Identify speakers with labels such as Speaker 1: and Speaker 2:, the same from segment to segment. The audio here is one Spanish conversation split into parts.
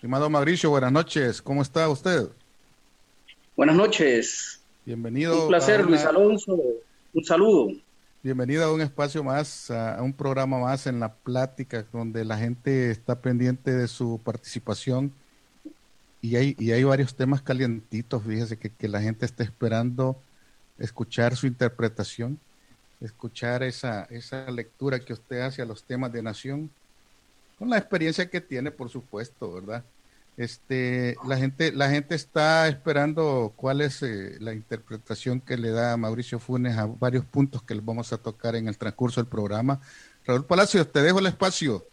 Speaker 1: Estimado Mauricio, buenas noches. ¿Cómo está usted?
Speaker 2: Buenas noches.
Speaker 1: Bienvenido.
Speaker 2: Un placer, Luis Alonso. Un saludo.
Speaker 1: Bienvenido a un espacio más, a un programa más en la plática, donde la gente está pendiente de su participación. Y hay, y hay varios temas calientitos, fíjese que, que la gente está esperando escuchar su interpretación, escuchar esa, esa lectura que usted hace a los temas de nación, con la experiencia que tiene, por supuesto, ¿verdad? Este, la gente, la gente está esperando cuál es eh, la interpretación que le da Mauricio Funes a varios puntos que vamos a tocar en el transcurso del programa. Raúl Palacios, te dejo el espacio.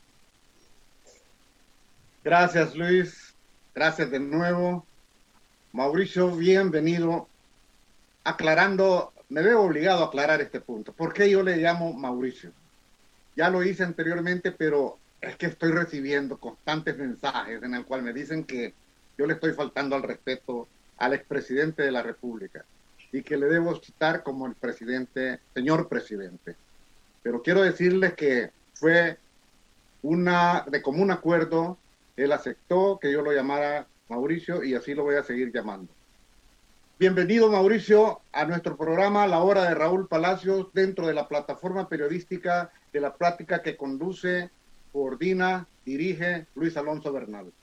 Speaker 3: Gracias, Luis. Gracias de nuevo. Mauricio, bienvenido. Aclarando, me veo obligado a aclarar este punto. ¿Por qué yo le llamo Mauricio? Ya lo hice anteriormente, pero es que estoy recibiendo constantes mensajes en el cual me dicen que yo le estoy faltando al respeto al expresidente de la República y que le debo citar como el presidente, señor presidente. Pero quiero decirles que fue una de común acuerdo, él aceptó que yo lo llamara Mauricio y así lo voy a seguir llamando. Bienvenido Mauricio a nuestro programa La Hora de Raúl Palacios dentro de la plataforma periodística de la plática que conduce coordina, dirige Luis Alonso Bernal.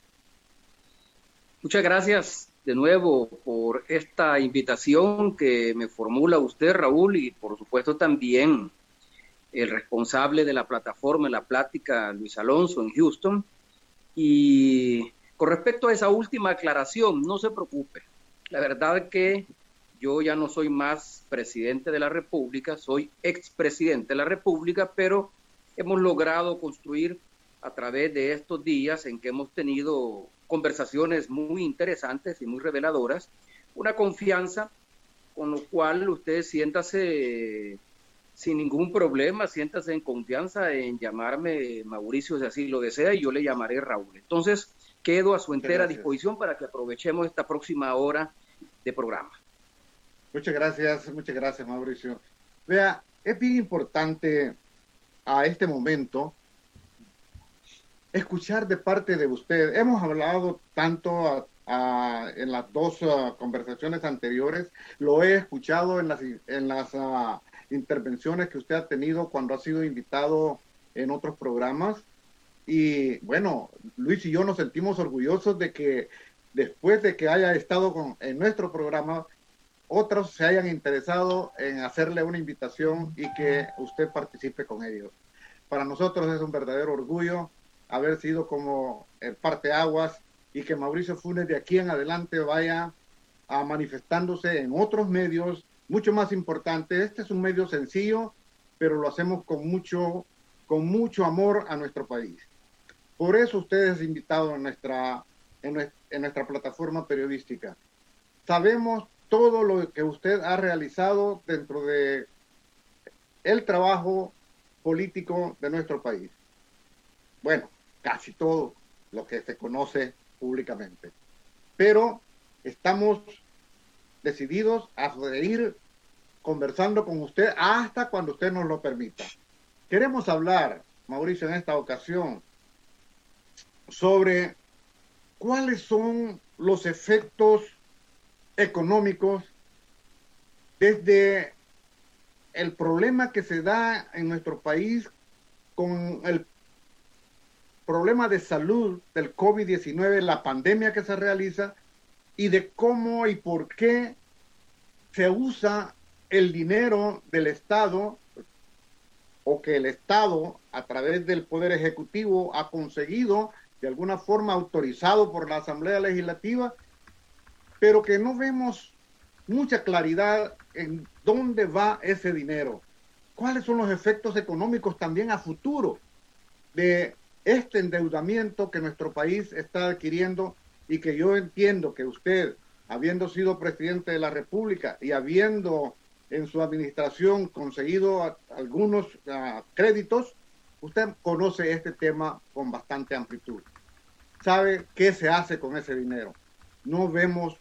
Speaker 2: Muchas gracias de nuevo por esta invitación que me formula usted, Raúl, y por supuesto también el responsable de la plataforma, la plática, Luis Alonso, en Houston. Y con respecto a esa última aclaración, no se preocupe. La verdad que yo ya no soy más presidente de la República, soy expresidente de la República, pero hemos logrado construir a través de estos días en que hemos tenido conversaciones muy interesantes y muy reveladoras, una confianza con lo cual usted siéntase sin ningún problema, siéntase en confianza en llamarme Mauricio si así lo desea y yo le llamaré Raúl. Entonces, quedo a su entera disposición para que aprovechemos esta próxima hora de programa.
Speaker 3: Muchas gracias, muchas gracias Mauricio. Vea, es bien importante a este momento escuchar de parte de usted. Hemos hablado tanto en las dos ah, conversaciones anteriores, lo he escuchado en las, en las ah, intervenciones que usted ha tenido cuando ha sido invitado en otros programas. Y bueno, Luis y yo nos sentimos orgullosos de que después de que haya estado con, en nuestro programa, otros se hayan interesado en hacerle una invitación y que usted participe con ellos. Para nosotros es un verdadero orgullo haber sido como el parteaguas y que Mauricio Funes de aquí en adelante vaya a manifestándose en otros medios mucho más importantes. Este es un medio sencillo, pero lo hacemos con mucho, con mucho amor a nuestro país. Por eso usted es invitado en nuestra, en nuestra plataforma periodística. Sabemos todo lo que usted ha realizado dentro de el trabajo político de nuestro país. Bueno, casi todo lo que se conoce públicamente. Pero estamos decididos a seguir conversando con usted hasta cuando usted nos lo permita. Queremos hablar, Mauricio, en esta ocasión, sobre cuáles son los efectos económicos desde el problema que se da en nuestro país con el problema de salud del COVID-19, la pandemia que se realiza y de cómo y por qué se usa el dinero del Estado o que el Estado a través del Poder Ejecutivo ha conseguido de alguna forma autorizado por la Asamblea Legislativa, pero que no vemos mucha claridad en dónde va ese dinero, cuáles son los efectos económicos también a futuro de este endeudamiento que nuestro país está adquiriendo y que yo entiendo que usted, habiendo sido presidente de la República y habiendo en su administración conseguido algunos créditos, usted conoce este tema con bastante amplitud. Sabe qué se hace con ese dinero. No vemos,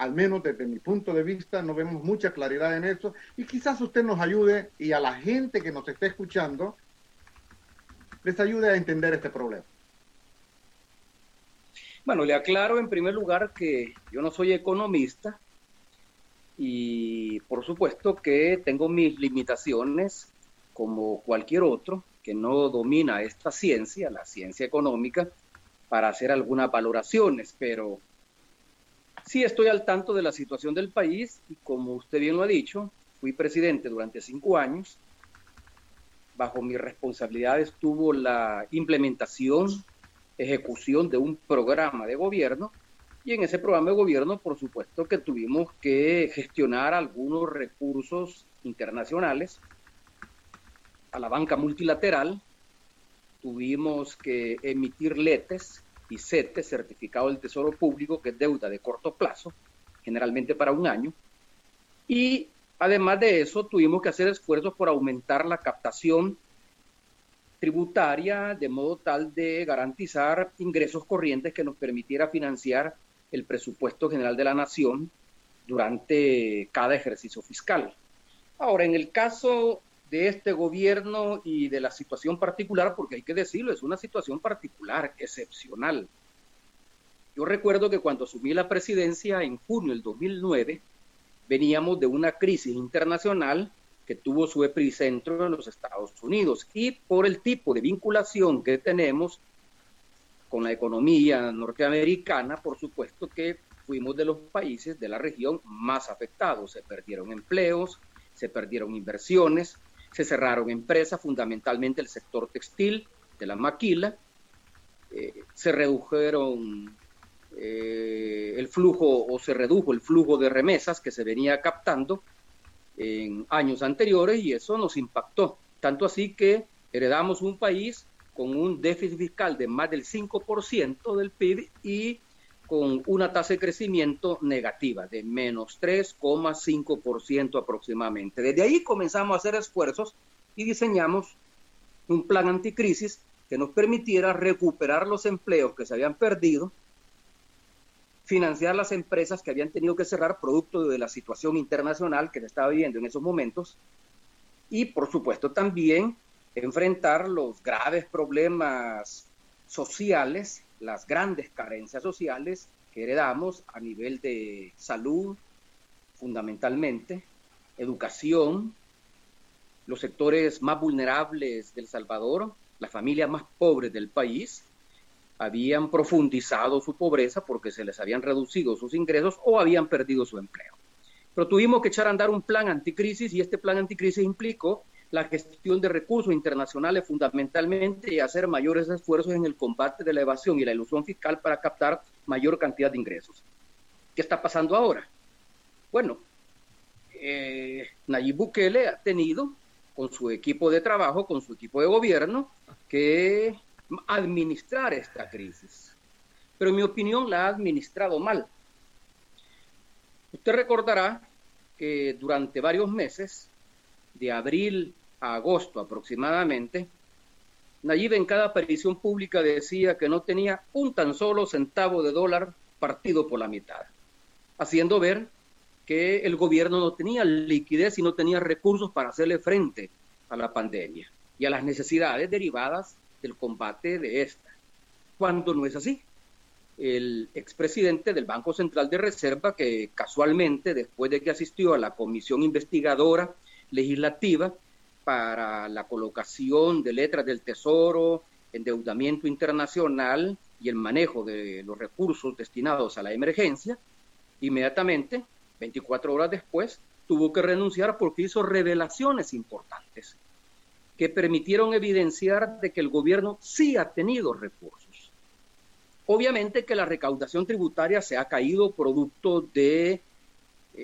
Speaker 3: al menos desde mi punto de vista, no vemos mucha claridad en eso y quizás usted nos ayude y a la gente que nos esté escuchando les ayude a entender este problema.
Speaker 2: Bueno, le aclaro en primer lugar que yo no soy economista y por supuesto que tengo mis limitaciones como cualquier otro que no domina esta ciencia, la ciencia económica, para hacer algunas valoraciones, pero sí estoy al tanto de la situación del país y como usted bien lo ha dicho, fui presidente durante cinco años. Bajo mi responsabilidad estuvo la implementación, ejecución de un programa de gobierno y en ese programa de gobierno, por supuesto, que tuvimos que gestionar algunos recursos internacionales a la banca multilateral, tuvimos que emitir letes y certificado del Tesoro Público, que es deuda de corto plazo, generalmente para un año, y además de eso tuvimos que hacer esfuerzos por aumentar la captación tributaria de modo tal de garantizar ingresos corrientes que nos permitiera financiar el presupuesto general de la nación durante cada ejercicio fiscal. Ahora, en el caso de este gobierno y de la situación particular, porque hay que decirlo, es una situación particular, excepcional. Yo recuerdo que cuando asumí la presidencia en junio del 2009, veníamos de una crisis internacional que tuvo su epicentro en los Estados Unidos y por el tipo de vinculación que tenemos con la economía norteamericana, por supuesto que fuimos de los países de la región más afectados. Se perdieron empleos, se perdieron inversiones, se cerraron empresas, fundamentalmente el sector textil de la maquila, eh, se redujeron eh, el flujo o se redujo el flujo de remesas que se venía captando en años anteriores y eso nos impactó, tanto así que heredamos un país con un déficit fiscal de más del 5% del PIB y con una tasa de crecimiento negativa de menos 3,5% aproximadamente. Desde ahí comenzamos a hacer esfuerzos y diseñamos un plan anticrisis que nos permitiera recuperar los empleos que se habían perdido, financiar las empresas que habían tenido que cerrar producto de la situación internacional que se estaba viviendo en esos momentos y, por supuesto, también enfrentar los graves problemas sociales, las grandes carencias sociales que heredamos a nivel de salud, fundamentalmente, educación, los sectores más vulnerables del Salvador, las familias más pobres del país, habían profundizado su pobreza porque se les habían reducido sus ingresos o habían perdido su empleo. Pero tuvimos que echar a andar un plan anticrisis y este plan anticrisis implicó la gestión de recursos internacionales fundamentalmente y hacer mayores esfuerzos en el combate de la evasión y la ilusión fiscal para captar mayor cantidad de ingresos. ¿Qué está pasando ahora? Bueno, eh, Nayib Bukele ha tenido con su equipo de trabajo, con su equipo de gobierno, que administrar esta crisis. Pero en mi opinión la ha administrado mal. Usted recordará que durante varios meses, de abril agosto aproximadamente, Nayib en cada aparición pública decía que no tenía un tan solo centavo de dólar partido por la mitad, haciendo ver que el gobierno no tenía liquidez y no tenía recursos para hacerle frente a la pandemia y a las necesidades derivadas del combate de esta. Cuando no es así, el expresidente del Banco Central de Reserva, que casualmente después de que asistió a la comisión investigadora legislativa, para la colocación de letras del Tesoro, endeudamiento internacional y el manejo de los recursos destinados a la emergencia, inmediatamente, 24 horas después, tuvo que renunciar porque hizo revelaciones importantes que permitieron evidenciar de que el gobierno sí ha tenido recursos. Obviamente que la recaudación tributaria se ha caído producto de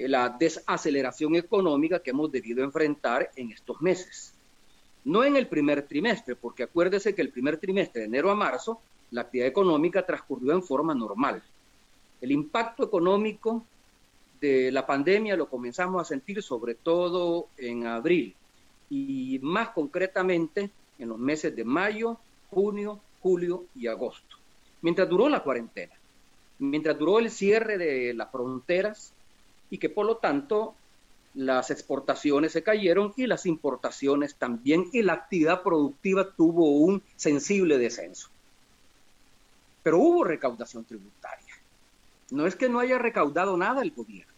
Speaker 2: la desaceleración económica que hemos debido enfrentar en estos meses. No en el primer trimestre, porque acuérdese que el primer trimestre, de enero a marzo, la actividad económica transcurrió en forma normal. El impacto económico de la pandemia lo comenzamos a sentir sobre todo en abril y más concretamente en los meses de mayo, junio, julio y agosto. Mientras duró la cuarentena, mientras duró el cierre de las fronteras, y que por lo tanto las exportaciones se cayeron y las importaciones también y la actividad productiva tuvo un sensible descenso. Pero hubo recaudación tributaria. No es que no haya recaudado nada el gobierno.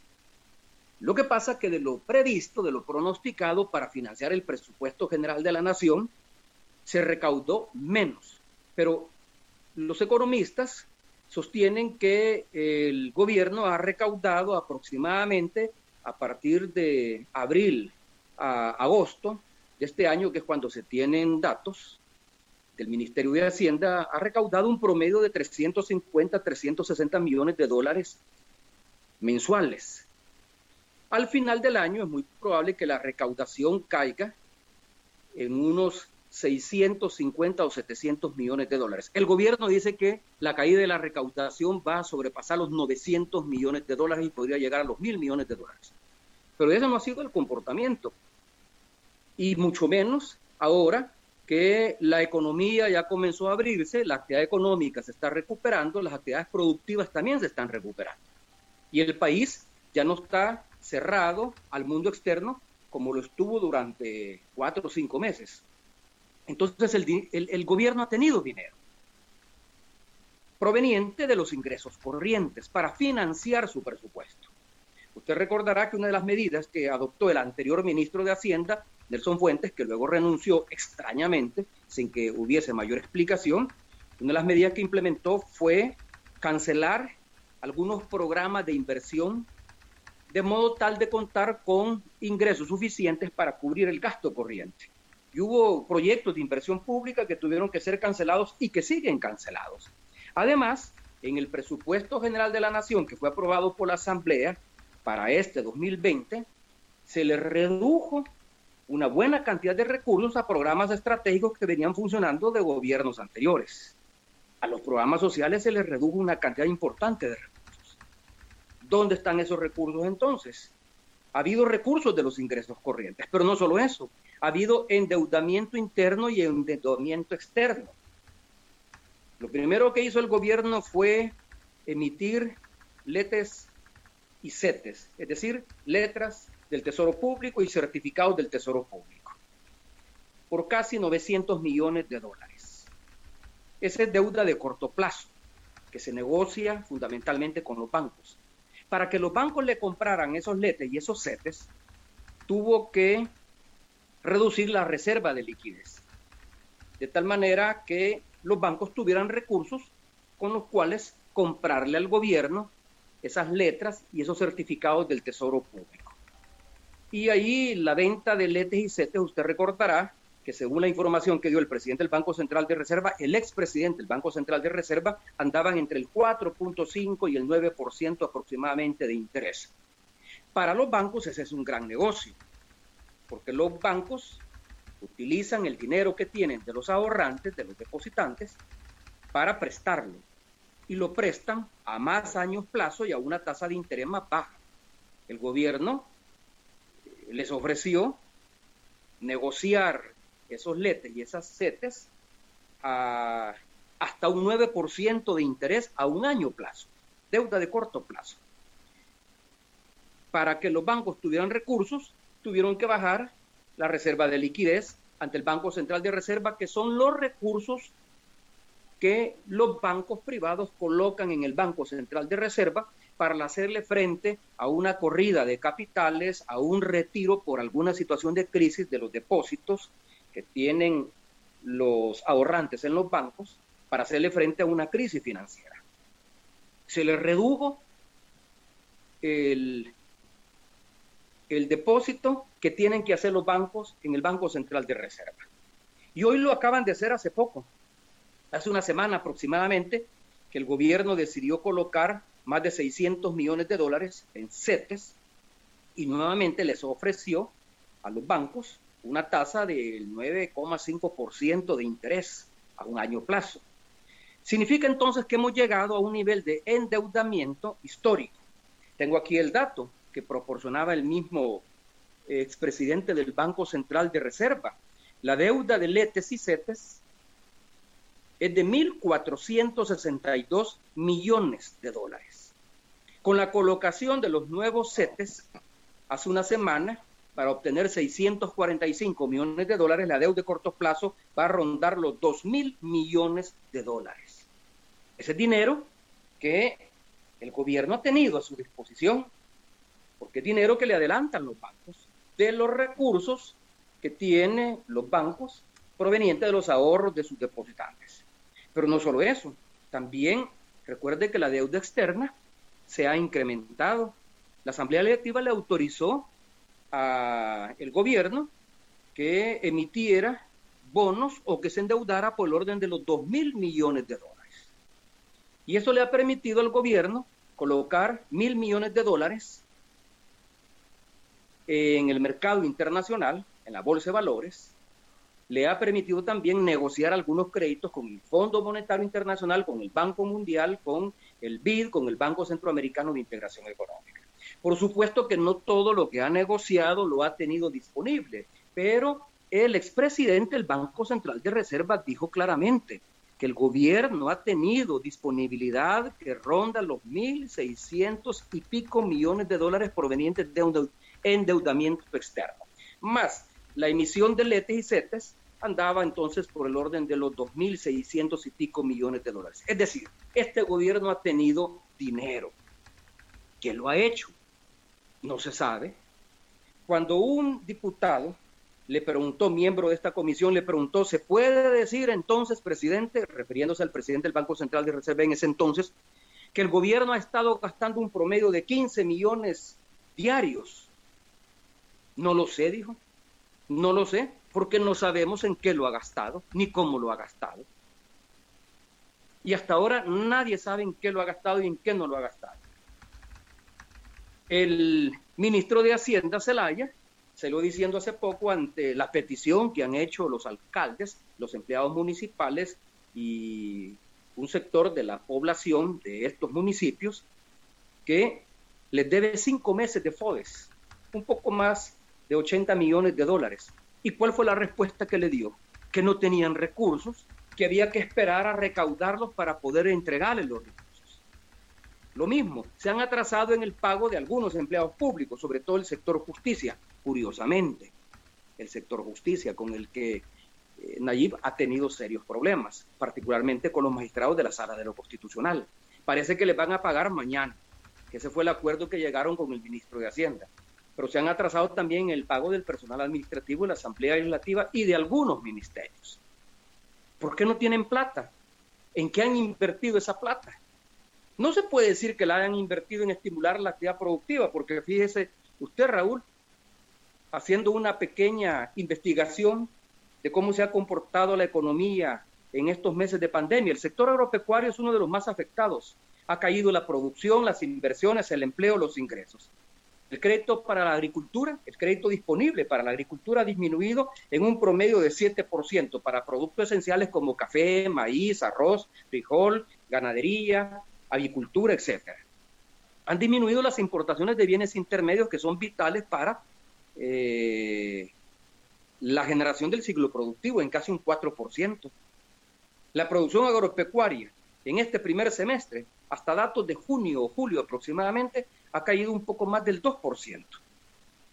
Speaker 2: Lo que pasa que de lo previsto, de lo pronosticado para financiar el presupuesto general de la nación, se recaudó menos. Pero los economistas sostienen que el gobierno ha recaudado aproximadamente a partir de abril a agosto de este año, que es cuando se tienen datos del Ministerio de Hacienda, ha recaudado un promedio de 350, 360 millones de dólares mensuales. Al final del año es muy probable que la recaudación caiga en unos 650 o 700 millones de dólares. El gobierno dice que la caída de la recaudación va a sobrepasar los 900 millones de dólares y podría llegar a los mil millones de dólares. Pero ese no ha sido el comportamiento. Y mucho menos ahora que la economía ya comenzó a abrirse, la actividad económica se está recuperando, las actividades productivas también se están recuperando. Y el país ya no está cerrado al mundo externo como lo estuvo durante cuatro o cinco meses. Entonces el, gobierno ha tenido dinero proveniente de los ingresos corrientes para financiar su presupuesto. Usted recordará que una de las medidas que adoptó el anterior ministro de Hacienda, Nelson Fuentes, que luego renunció extrañamente, sin que hubiese mayor explicación, una de las medidas que implementó fue cancelar algunos programas de inversión de modo tal de contar con ingresos suficientes para cubrir el gasto corriente. Y hubo proyectos de inversión pública que tuvieron que ser cancelados y que siguen cancelados. Además, en el presupuesto general de la Nación que fue aprobado por la Asamblea para este 2020, se le redujo una buena cantidad de recursos a programas estratégicos que venían funcionando de gobiernos anteriores. A los programas sociales se les redujo una cantidad importante de recursos. ¿Dónde están esos recursos entonces? Ha habido recursos de los ingresos corrientes, pero no solo eso, ha habido endeudamiento interno y endeudamiento externo. Lo primero que hizo el gobierno fue emitir letes y CETES, es decir, letras del Tesoro Público y certificados del Tesoro Público, por casi 900 millones de dólares. Esa es deuda de corto plazo, que se negocia fundamentalmente con los bancos. Para que los bancos le compraran esos letes y esos CETES, tuvo que reducir la reserva de liquidez, de tal manera que los bancos tuvieran recursos con los cuales comprarle al gobierno esas letras y esos certificados del Tesoro Público. Y ahí la venta de letes y CETES, usted recordará que según la información que dio el presidente del Banco Central de Reserva, el expresidente del Banco Central de Reserva andaban entre el 4.5 y el 9% aproximadamente de interés. Para los bancos ese es un gran negocio porque los bancos utilizan el dinero que tienen de los ahorrantes, de los depositantes, para prestarlo. Y lo prestan a más años plazo y a una tasa de interés más baja. El gobierno eh, les ofreció negociar esos letes y esas CETES a hasta un 9% de interés a un año plazo, deuda de corto plazo. Para que los bancos tuvieran recursos, tuvieron que bajar la reserva de liquidez ante el Banco Central de Reserva, que son los recursos que los bancos privados colocan en el Banco Central de Reserva para hacerle frente a una corrida de capitales, a un retiro por alguna situación de crisis de los depósitos que tienen los ahorrantes en los bancos, para hacerle frente a una crisis financiera. Se le redujo el el depósito que tienen que hacer los bancos en el Banco Central de Reserva. Y hoy lo acaban de hacer hace poco, hace una semana aproximadamente, que el gobierno decidió colocar más de 600 millones de dólares en CETES y nuevamente les ofreció a los bancos una tasa del 9,5% de interés a un año plazo. Significa entonces que hemos llegado a un nivel de endeudamiento histórico. Tengo aquí el dato que proporcionaba el mismo expresidente del Banco Central de Reserva. La deuda de letes y CETES es de 1.462 millones de dólares. Con la colocación de los nuevos CETES hace una semana, para obtener 645 millones de dólares, la deuda de corto plazo va a rondar los 2.000 millones de dólares. Ese dinero que el gobierno ha tenido a su disposición, porque es dinero que le adelantan los bancos de los recursos que tienen los bancos provenientes de los ahorros de sus depositantes. Pero no solo eso, también recuerde que la deuda externa se ha incrementado. La Asamblea Legislativa le autorizó al gobierno que emitiera bonos o que se endeudara por el orden de los 2 mil millones de dólares. Y eso le ha permitido al gobierno colocar mil millones de dólares en el mercado internacional, en la bolsa de valores, le ha permitido también negociar algunos créditos con el Fondo Monetario Internacional, con el Banco Mundial, con el BID, con el Banco Centroamericano de Integración Económica. Por supuesto que no todo lo que ha negociado lo ha tenido disponible, pero el expresidente del Banco Central de Reserva dijo claramente que el gobierno ha tenido disponibilidad que ronda los 1.600 y pico millones de dólares provenientes de un endeudamiento externo, más la emisión de letes y CETES andaba entonces por el orden de los 2.600 y pico millones de dólares. Es decir, este gobierno ha tenido dinero. ¿Quién lo ha hecho? No se sabe. Cuando un diputado le preguntó, miembro de esta comisión, le preguntó, ¿se puede decir entonces, presidente, refiriéndose al presidente del Banco Central de Reserva en ese entonces, que el gobierno ha estado gastando un promedio de 15 millones diarios? No lo sé, dijo. No lo sé, porque no sabemos en qué lo ha gastado, ni cómo lo ha gastado. Y hasta ahora nadie sabe en qué lo ha gastado y en qué no lo ha gastado. El ministro de Hacienda, Zelaya, se lo diciendo hace poco ante la petición que han hecho los alcaldes, los empleados municipales y un sector de la población de estos municipios que les debe cinco meses de FODES, un poco más de 80 millones de dólares. ¿Y cuál fue la respuesta que le dio? Que no tenían recursos, que había que esperar a recaudarlos para poder entregarles los recursos. Lo mismo, se han atrasado en el pago de algunos empleados públicos, sobre todo el sector justicia, curiosamente, el sector justicia con el que eh, Nayib ha tenido serios problemas, particularmente con los magistrados de la sala de lo constitucional. Parece que les van a pagar mañana, que ese fue el acuerdo que llegaron con el ministro de Hacienda pero se han atrasado también el pago del personal administrativo de la Asamblea Legislativa y de algunos ministerios. ¿Por qué no tienen plata? ¿En qué han invertido esa plata? No se puede decir que la hayan invertido en estimular la actividad productiva, porque fíjese usted, Raúl, haciendo una pequeña investigación de cómo se ha comportado la economía en estos meses de pandemia. El sector agropecuario es uno de los más afectados. Ha caído la producción, las inversiones, el empleo, los ingresos. El crédito para la agricultura, el crédito disponible para la agricultura ha disminuido en un promedio de 7% para productos esenciales como café, maíz, arroz, frijol, ganadería, avicultura, etc. Han disminuido las importaciones de bienes intermedios que son vitales para eh, la generación del ciclo productivo en casi un 4%. La producción agropecuaria en este primer semestre, hasta datos de junio o julio aproximadamente, ha caído un poco más del 2%.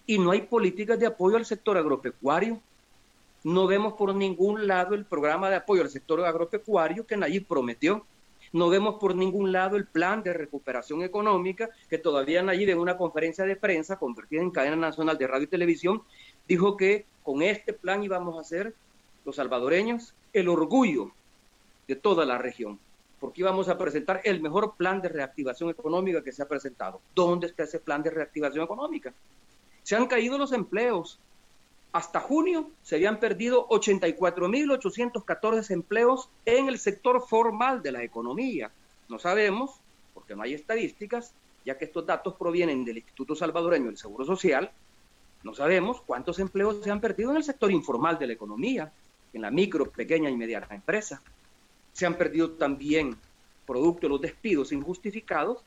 Speaker 2: Y no hay políticas de apoyo al sector agropecuario. No vemos por ningún lado el programa de apoyo al sector agropecuario que Nayib prometió. No vemos por ningún lado el plan de recuperación económica que todavía Nayib en una conferencia de prensa convertida en cadena nacional de radio y televisión dijo que con este plan íbamos a ser los salvadoreños el orgullo de toda la región porque íbamos a presentar el mejor plan de reactivación económica que se ha presentado. ¿Dónde está ese plan de reactivación económica? Se han caído los empleos. Hasta junio se habían perdido 84.814 empleos en el sector formal de la economía. No sabemos, porque no hay estadísticas, ya que estos datos provienen del Instituto Salvadoreño del Seguro Social, no sabemos cuántos empleos se han perdido en el sector informal de la economía, en la micro, pequeña y mediana empresa. Se han perdido también, producto de los despidos injustificados,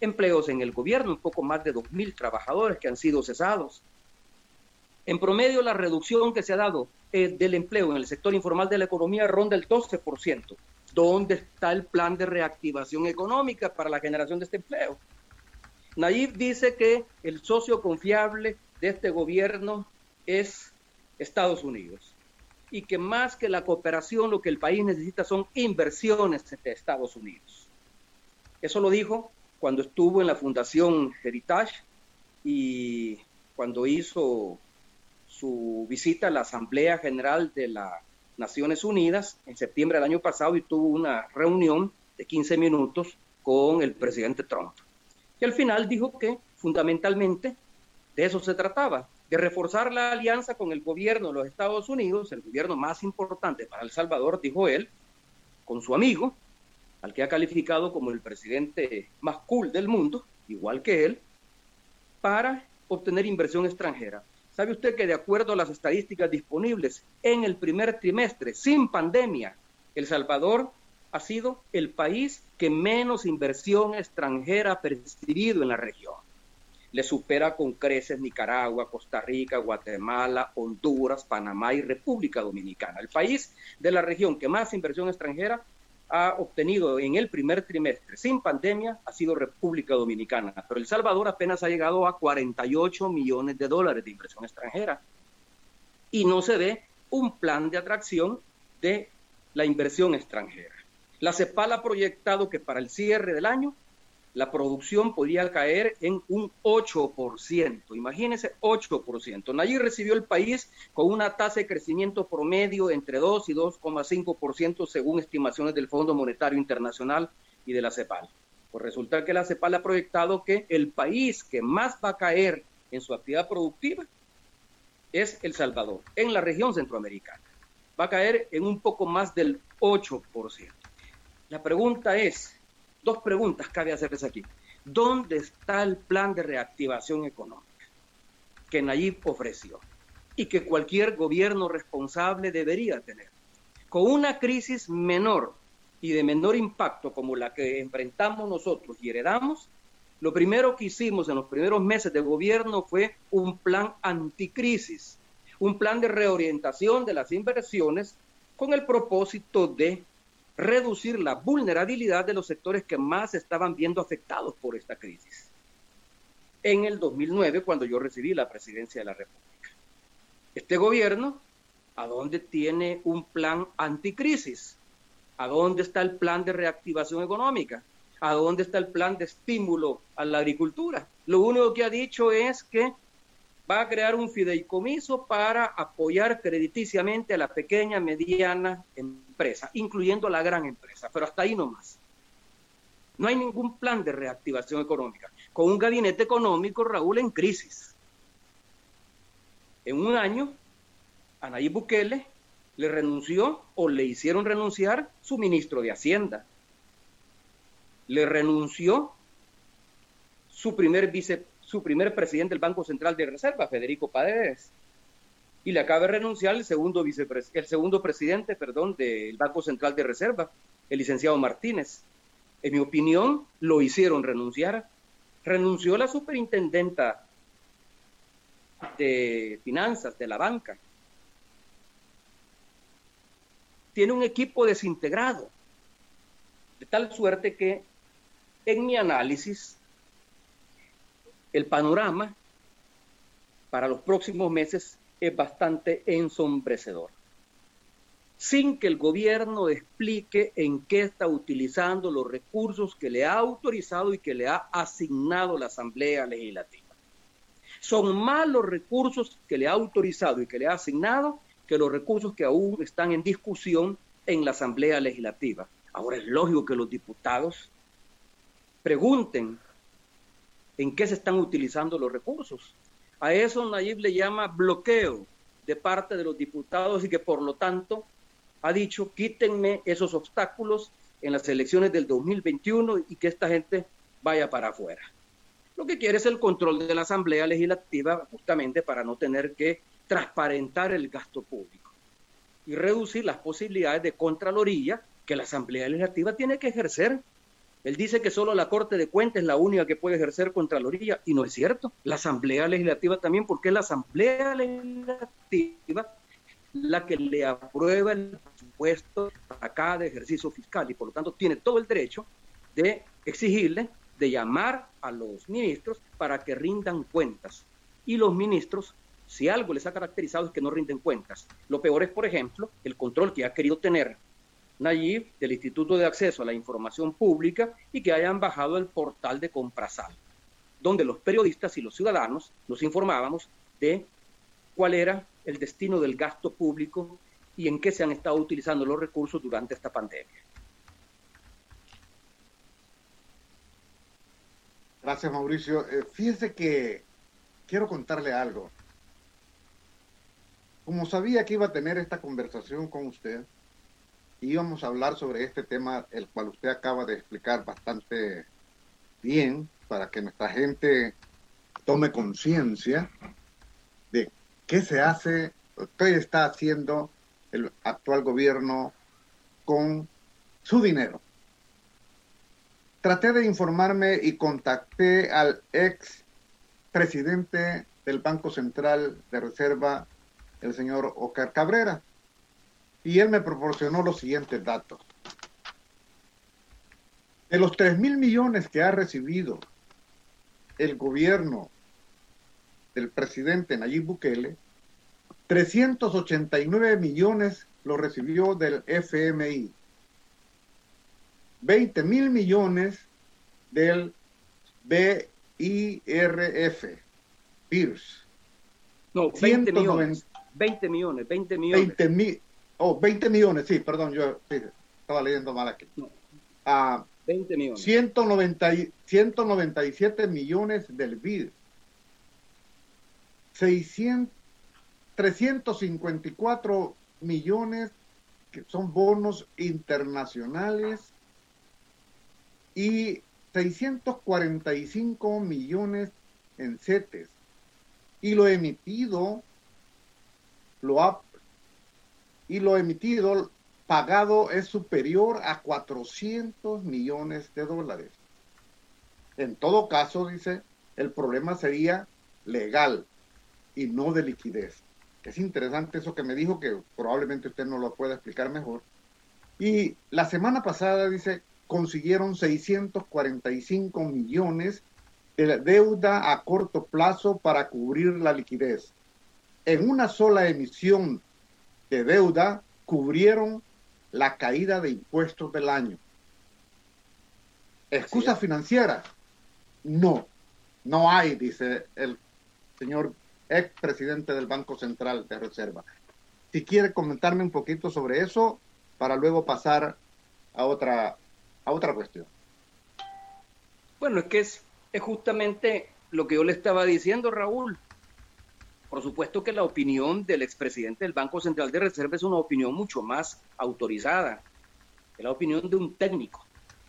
Speaker 2: empleos en el gobierno, un poco más de 2.000 trabajadores que han sido cesados. En promedio, la reducción que se ha dado eh, del empleo en el sector informal de la economía ronda el 12%. ¿Dónde está el plan de reactivación económica para la generación de este empleo? Nayib dice que el socio confiable de este gobierno es Estados Unidos. y que más que la cooperación lo que el país necesita son inversiones de Estados Unidos. Eso lo dijo cuando estuvo en la Fundación Heritage y cuando hizo su visita a la Asamblea General de las Naciones Unidas en septiembre del año pasado y tuvo una reunión de 15 minutos con el presidente Trump. Y al final dijo que fundamentalmente de eso se trataba, de reforzar la alianza con el gobierno de los Estados Unidos, el gobierno más importante para El Salvador, dijo él, con su amigo, al que ha calificado como el presidente más cool del mundo, igual que él, para obtener inversión extranjera. ¿Sabe usted que de acuerdo a las estadísticas disponibles en el primer trimestre, sin pandemia, El Salvador ha sido el país que menos inversión extranjera ha percibido en la región? Le supera con creces Nicaragua, Costa Rica, Guatemala, Honduras, Panamá y República Dominicana. El país de la región que más inversión extranjera ha obtenido en el primer trimestre sin pandemia ha sido República Dominicana, pero El Salvador apenas ha llegado a 48 millones de dólares de inversión extranjera y no se ve un plan de atracción de la inversión extranjera. La CEPAL ha proyectado que para el cierre del año la producción podría caer en un 8%. Imagínense, 8%. Nayib recibió el país con una tasa de crecimiento promedio entre 2 y 2,5% según estimaciones del Fondo Monetario Internacional y de la CEPAL. Pues resulta que la CEPAL ha proyectado que el país que más va a caer en su actividad productiva es El Salvador, en la región centroamericana. Va a caer en un poco más del 8%. La pregunta es, Dos preguntas cabe hacerles aquí. ¿Dónde está el plan de reactivación económica que Nayib ofreció y que cualquier gobierno responsable debería tener? Con una crisis menor y de menor impacto como la que enfrentamos nosotros y heredamos, lo primero que hicimos en los primeros meses de gobierno fue un plan anticrisis, un plan de reorientación de las inversiones con el propósito de reducir la vulnerabilidad de los sectores que más estaban viendo afectados por esta crisis. En el 2009, cuando yo recibí la presidencia de la República. Este gobierno, ¿a dónde tiene un plan anticrisis? ¿A dónde está el plan de reactivación económica? ¿A dónde está el plan de estímulo a la agricultura? Lo único que ha dicho es que va a crear un fideicomiso para apoyar crediticiamente a la pequeña, mediana empresa, incluyendo a la gran empresa, pero hasta ahí no más. No hay ningún plan de reactivación económica, con un gabinete económico, Raúl, en crisis. En un año, a Nayib Bukele le renunció o le hicieron renunciar su ministro de Hacienda. Le renunció su primer vice su primer presidente del Banco Central de Reserva, Federico Paredes. Y le acaba de renunciar el segundo, el segundo presidente perdón, del Banco Central de Reserva, el licenciado Martínez. En mi opinión, lo hicieron renunciar. Renunció la superintendenta de finanzas de la banca. Tiene un equipo desintegrado, de tal suerte que en mi análisis el panorama para los próximos meses es bastante ensombrecedor. Sin que el gobierno explique en qué está utilizando los recursos que le ha autorizado y que le ha asignado la Asamblea Legislativa. Son más los recursos que le ha autorizado y que le ha asignado que los recursos que aún están en discusión en la Asamblea Legislativa. Ahora es lógico que los diputados pregunten en qué se están utilizando los recursos. A eso Nayib le llama bloqueo de parte de los diputados y que por lo tanto ha dicho quítenme esos obstáculos en las elecciones del 2021 y que esta gente vaya para afuera. Lo que quiere es el control de la Asamblea Legislativa justamente para no tener que transparentar el gasto público y reducir las posibilidades de contraloría que la Asamblea Legislativa tiene que ejercer él dice que solo la Corte de Cuentas es la única que puede ejercer Contraloría, y no es cierto. La Asamblea Legislativa también, porque es la Asamblea Legislativa la que le aprueba el presupuesto a cada ejercicio fiscal, y por lo tanto tiene todo el derecho de exigirle, de llamar a los ministros para que rindan cuentas. Y los ministros si algo les ha caracterizado es que no rinden cuentas. Lo peor es, por ejemplo, el control que ha querido tener Nayib del Instituto de Acceso a la Información Pública y que hayan bajado el portal de Comprasal, donde los periodistas y los ciudadanos nos informábamos de cuál era el destino del gasto público y en qué se han estado utilizando los recursos durante esta pandemia.
Speaker 3: Gracias, Mauricio. Eh, fíjese que quiero contarle algo. Como sabía que iba a tener esta conversación con usted, íbamos a hablar sobre este tema, el cual usted acaba de explicar bastante bien, para que nuestra gente tome conciencia de qué se hace, qué está haciendo el actual gobierno con su dinero. Traté de informarme y contacté al ex presidente del Banco Central de Reserva, el señor Oscar Cabrera. Y él me proporcionó los siguientes datos. De los 3 mil millones que ha recibido el gobierno del presidente Nayib Bukele, 389 millones lo recibió del FMI, 20 mil millones del BIRF, BIRS.
Speaker 2: No, 20 millones. 20 millones, 20 millones.
Speaker 3: 20 mil, oh, 20 millones, sí, perdón, yo estaba leyendo mal aquí. 20 ah, millones. 190, 197 millones del BID. 600, 354 millones que son bonos internacionales y 645 millones en CETES. Y lo emitido lo ha y lo emitido pagado es superior a 400 millones de dólares. En todo caso, dice, el problema sería legal y no de liquidez. Es interesante eso que me dijo, que probablemente usted no lo pueda explicar mejor. Y la semana pasada, dice, consiguieron 645 millones de deuda a corto plazo para cubrir la liquidez en una sola emisión de deuda cubrieron la caída de impuestos del año. ¿Excusa financiera? No, no hay, dice el señor ex presidente del Banco Central de Reserva. Si quiere comentarme un poquito sobre eso para luego pasar a otra, a otra cuestión.
Speaker 2: Bueno, es que es, es justamente lo que yo le estaba diciendo, Raúl. Por supuesto que la opinión del expresidente del Banco Central de Reserva es una opinión mucho más autorizada, es la opinión de un técnico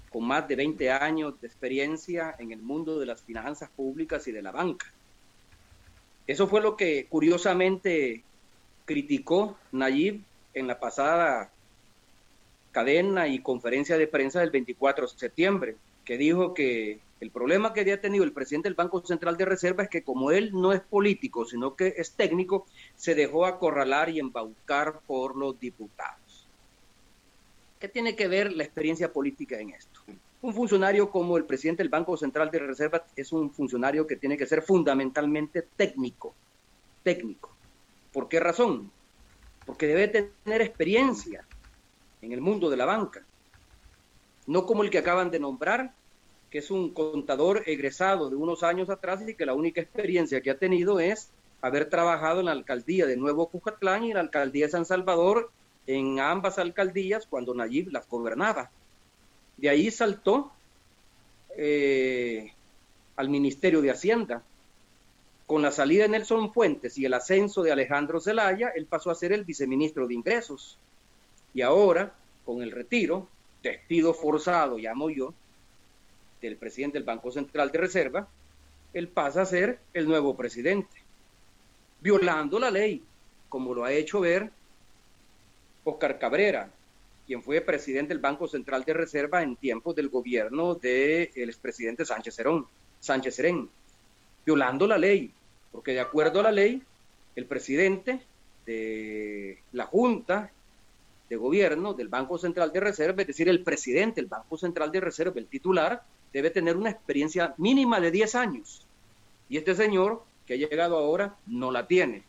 Speaker 2: con más de 20 años de experiencia en el mundo de las finanzas públicas y de la banca. Eso fue lo que curiosamente criticó Nayib en la pasada cadena y conferencia de prensa del 24 de septiembre, que dijo que el problema que había tenido el presidente del Banco Central de Reserva es que como él no es político, sino que es técnico, se dejó acorralar y embaucar por los diputados. ¿Qué tiene que ver la experiencia política en esto? Un funcionario como el presidente del Banco Central de Reserva es un funcionario que tiene que ser fundamentalmente técnico. Técnico. ¿Por qué razón? Porque debe tener experiencia en el mundo de la banca. No como el que acaban de nombrar, que es un contador egresado de unos años atrás y que la única experiencia que ha tenido es haber trabajado en la alcaldía de Nuevo Cujatlán y en la alcaldía de San Salvador, en ambas alcaldías cuando Nayib las gobernaba. De ahí saltó eh, al Ministerio de Hacienda. Con la salida de Nelson Fuentes y el ascenso de Alejandro Zelaya, él pasó a ser el viceministro de Ingresos. Y ahora, con el retiro, despido forzado, llamo yo, del presidente del Banco Central de Reserva, él pasa a ser el nuevo presidente, violando la ley, como lo ha hecho ver Oscar Cabrera, quien fue presidente del Banco Central de Reserva en tiempos del gobierno del expresidente Sánchez Serón, Sánchez Serén, violando la ley, porque de acuerdo a la ley, el presidente de la Junta de Gobierno del Banco Central de Reserva, es decir, el presidente del Banco Central de Reserva, el titular, debe tener una experiencia mínima de 10 años. Y este señor que ha llegado ahora no la tiene.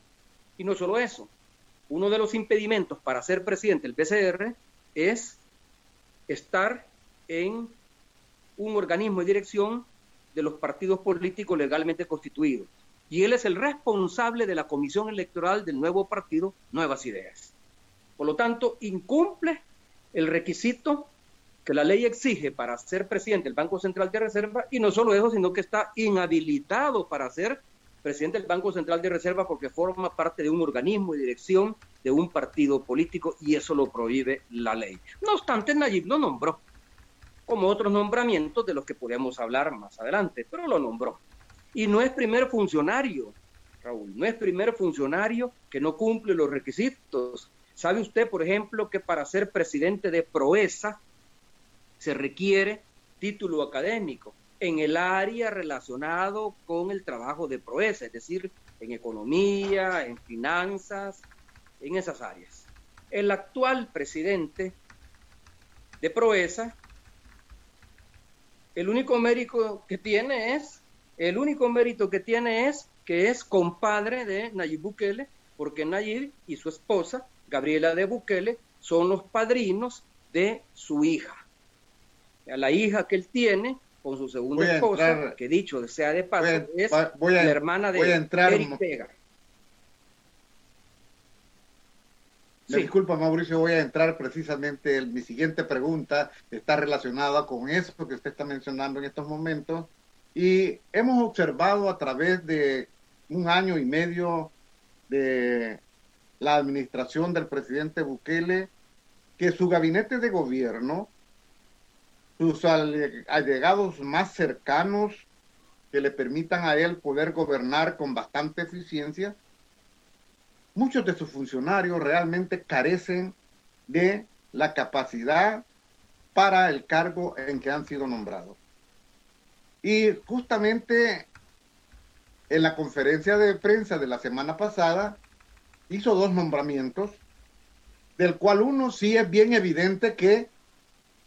Speaker 2: Y no solo eso, uno de los impedimentos para ser presidente del PCR es estar en un organismo de dirección de los partidos políticos legalmente constituidos. Y él es el responsable de la comisión electoral del nuevo partido Nuevas Ideas. Por lo tanto, incumple el requisito que la ley exige para ser presidente del Banco Central de Reserva y no solo eso, sino que está inhabilitado para ser presidente del Banco Central de Reserva porque forma parte de un organismo de dirección de un partido político y eso lo prohíbe la ley. No obstante, Nayib lo nombró, como otros nombramientos de los que podemos hablar más adelante, pero lo nombró. Y no es primer funcionario, Raúl, no es primer funcionario que no cumple los requisitos. ¿Sabe usted, por ejemplo, que para ser presidente de Proesa se requiere título académico? en el área relacionado con el trabajo de Proesa, es decir, en economía, en finanzas, en esas áreas. El actual presidente de Proesa, el único mérito que tiene es, el único mérito que tiene es que es compadre de Nayib Bukele, porque Nayib y su esposa, Gabriela de Bukele, son los padrinos de su hija. La hija que él tiene con su segunda esposa, que dicho sea de paso, es la hermana de Eric Vega.
Speaker 3: Me disculpa, Mauricio, voy a entrar precisamente. En mi siguiente pregunta está relacionada con eso que usted está mencionando en estos momentos. Y hemos observado a través de un año y medio de la administración del presidente Bukele que su gabinete de gobierno sus allegados más cercanos que le permitan a él poder gobernar con bastante eficiencia, muchos de sus funcionarios realmente carecen de la capacidad para el cargo en que han sido nombrados. Y justamente en la conferencia de prensa de la semana pasada hizo dos nombramientos, del cual uno sí es bien evidente que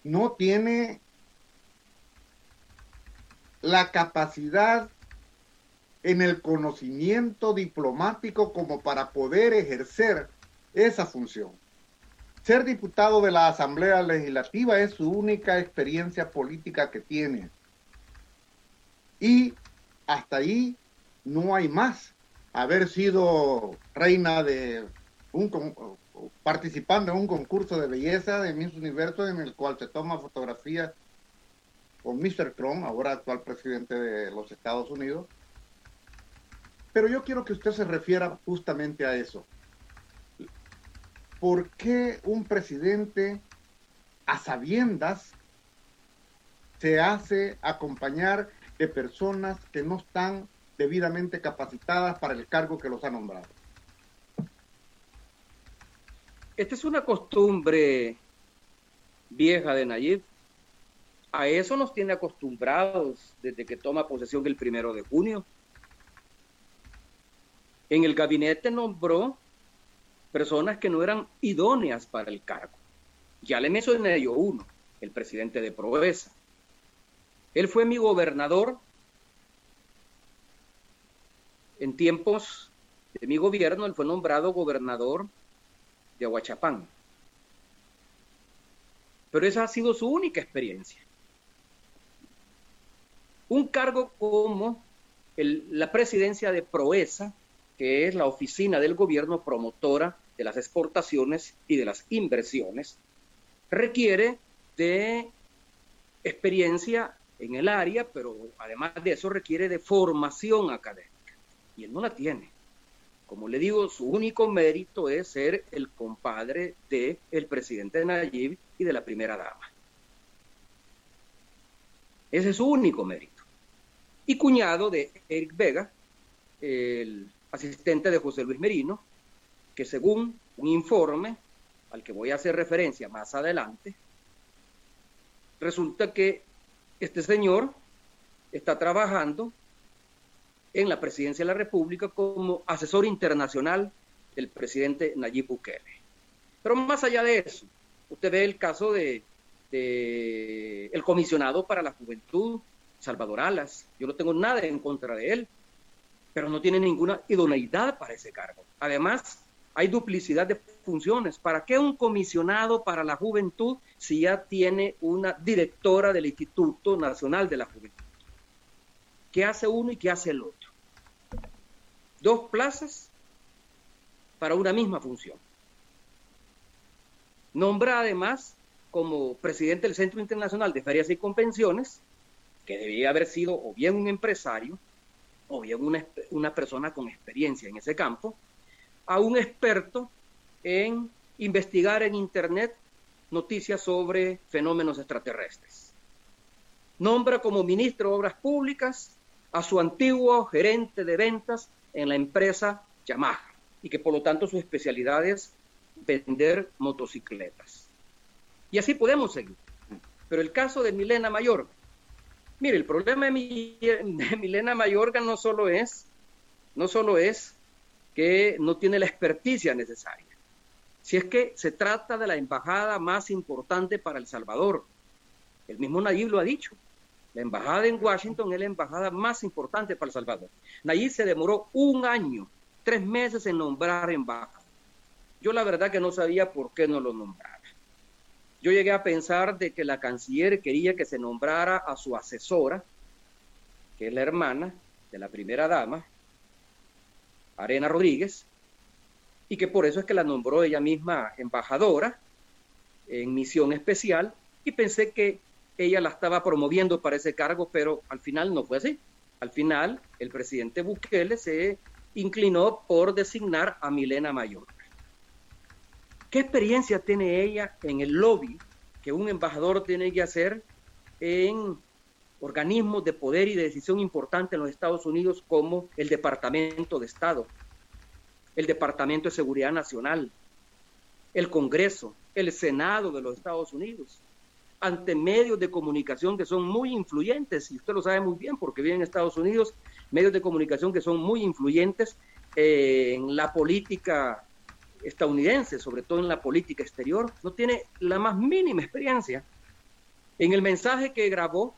Speaker 3: no tiene la capacidad en el conocimiento diplomático como para poder ejercer esa función. Ser diputado de la Asamblea Legislativa es su única experiencia política que tiene. Y hasta ahí no hay más. Haber sido reina de un participando en un concurso de belleza de Miss Universo en el cual se toma fotografía con Mr. Trump, ahora actual presidente de los Estados Unidos. Pero yo quiero que usted se refiera justamente a eso. ¿Por qué un presidente a sabiendas se hace acompañar de personas que no están debidamente capacitadas para el cargo que los ha nombrado?
Speaker 2: Esta es una costumbre vieja de Nayib. A eso nos tiene acostumbrados desde que toma posesión el primero de junio. En el gabinete nombró personas que no eran idóneas para el cargo. Ya le mencioné yo uno, el presidente de Proeza. Él fue mi gobernador en tiempos de mi gobierno, él fue nombrado gobernador de Aguachapán. Pero esa ha sido su única experiencia. Un cargo como la presidencia de Proesa, que es la oficina del gobierno promotora de las exportaciones y de las inversiones, requiere de experiencia en el área, pero además de eso requiere de formación académica. Y él no la tiene. Como le digo, su único mérito es ser el compadre del el presidente Nayib y de la primera dama. Ese es su único mérito. Y cuñado de Eric Vega, el asistente de José Luis Merino, que según un informe al que voy a hacer referencia más adelante, resulta que este señor está trabajando en la presidencia de la República como asesor internacional del presidente Nayib Bukele. Pero más allá de eso, usted ve el caso de, el comisionado para la juventud, Salvador Alas. Yo no tengo nada en contra de él, pero no tiene ninguna idoneidad para ese cargo. Además, hay duplicidad de funciones. ¿Para qué un comisionado para la juventud si ya tiene una directora del Instituto Nacional de la Juventud? ¿Qué hace uno y qué hace el otro? Dos plazas para una misma función. Nombra además como presidente del Centro Internacional de Ferias y Convenciones, que debía haber sido o bien un empresario o bien una, una persona con experiencia en ese campo, a un experto en investigar en Internet noticias sobre fenómenos extraterrestres. Nombra como ministro de Obras Públicas a su antiguo gerente de ventas en la empresa Yamaha y que por lo tanto su especialidad es vender motocicletas. Y así podemos seguir. Pero el caso de Milena Mayorga, mire, el problema de, Milena Mayorga no solo es, no solo es que no tiene la experticia necesaria. Si es que se trata de la embajada más importante para El Salvador. El mismo Nayib lo ha dicho. La embajada en Washington es la embajada más importante para El Salvador. Nayib se demoró un año, tres meses en nombrar embajada. Yo la verdad que no sabía por qué no lo nombraba. Yo llegué a pensar de que la canciller quería que se nombrara a su asesora, que es la hermana de la primera dama, Arena Rodríguez, y que por eso es que la nombró ella misma embajadora en misión especial, y pensé que ella la estaba promoviendo para ese cargo, pero al final no fue así. Al final, el presidente Bukele se inclinó por designar a Milena Mayor. ¿Qué experiencia tiene ella en el lobby que un embajador tiene que hacer en organismos de poder y de decisión importante en los Estados Unidos como el Departamento de Estado, el Departamento de Seguridad Nacional, el Congreso, el Senado de los Estados Unidos, ante medios de comunicación que son muy influyentes, y usted lo sabe muy bien porque vive en Estados Unidos, medios de comunicación que son muy influyentes en la política estadounidense, sobre todo en la política exterior, no tiene la más mínima experiencia. En el mensaje que grabó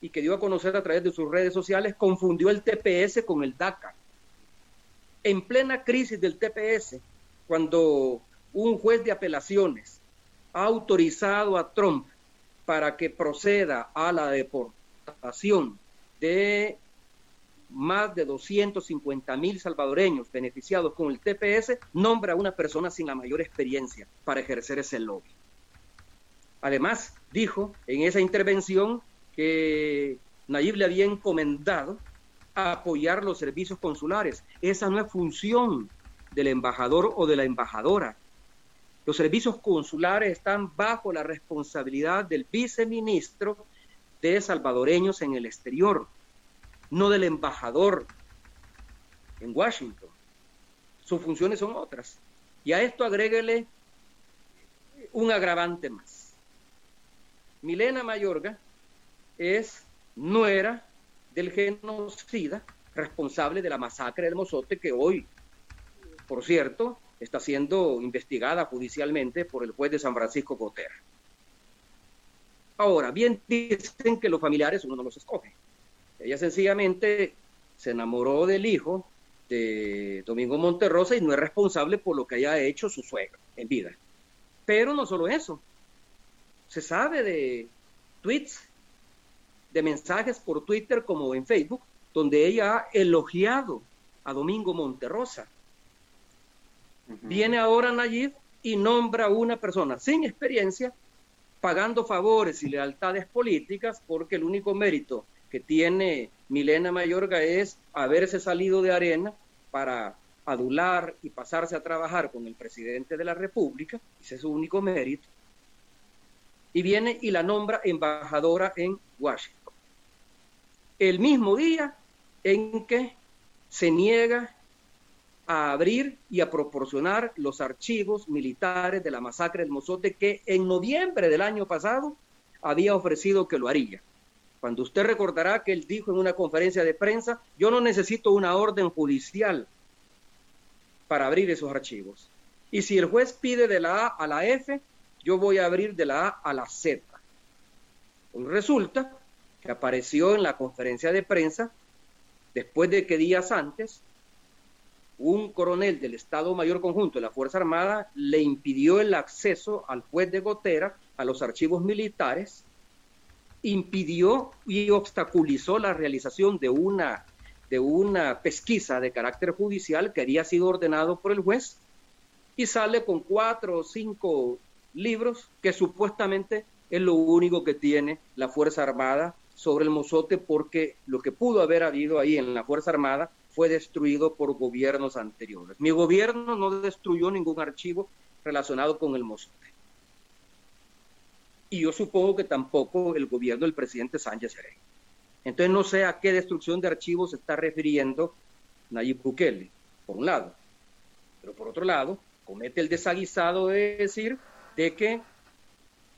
Speaker 2: y que dio a conocer a través de sus redes sociales, confundió el TPS con el DACA. En plena crisis del TPS, cuando un juez de apelaciones ha autorizado a Trump para que proceda a la deportación de más de 250 mil salvadoreños beneficiados con el TPS, nombra a una persona sin la mayor experiencia para ejercer ese lobby. Además, dijo en esa intervención que Nayib le había encomendado a apoyar los servicios consulares. Esa no es función del embajador o de la embajadora. Los servicios consulares están bajo la responsabilidad del viceministro de salvadoreños en el exterior, no del embajador en Washington. Sus funciones son otras. Y a esto agréguele un agravante más. Milena Mayorga es nuera del genocida responsable de la masacre del Mozote que hoy, por cierto, está siendo investigada judicialmente por el juez de San Francisco Gotera. Ahora, bien dicen que los familiares uno no los escoge. Ella sencillamente se enamoró del hijo de Domingo Monterrosa y no es responsable por lo que haya hecho su suegro en vida. Pero no solo eso. Se sabe de tweets de mensajes por Twitter como en Facebook, donde ella ha elogiado a Domingo Monterrosa. Viene ahora Nayib y nombra a una persona sin experiencia, pagando favores y lealtades políticas, porque el único mérito que tiene Milena Mayorga es haberse salido de arena para adular y pasarse a trabajar con el presidente de la República, ese es su único mérito, y viene y la nombra embajadora en Washington. El mismo día en que se niega a abrir y a proporcionar los archivos militares de la masacre del Mozote que en noviembre del año pasado había ofrecido que lo haría. Cuando usted recordará que él dijo en una conferencia de prensa, yo no necesito una orden judicial para abrir esos archivos. Y si el juez pide de la A a la F, yo voy a abrir de la A a la Z. Pues resulta que apareció en la conferencia de prensa después de que días antes un coronel del Estado Mayor Conjunto de la Fuerza Armada le impidió el acceso al juez de Gotera a los archivos militares, impidió y obstaculizó la realización de una, de una pesquisa de carácter judicial que había sido ordenado por el juez y sale con cuatro o cinco libros que supuestamente es lo único que tiene la Fuerza Armada sobre el mozote porque lo que pudo haber habido ahí en la Fuerza Armada fue destruido por gobiernos anteriores. Mi gobierno no destruyó ningún archivo relacionado con el mozote. Y yo supongo que tampoco el gobierno del presidente Sánchez Serén. Entonces no sé a qué destrucción de archivos se está refiriendo Nayib Bukele, por un lado. Pero por otro lado, comete el desaguisado de decir de que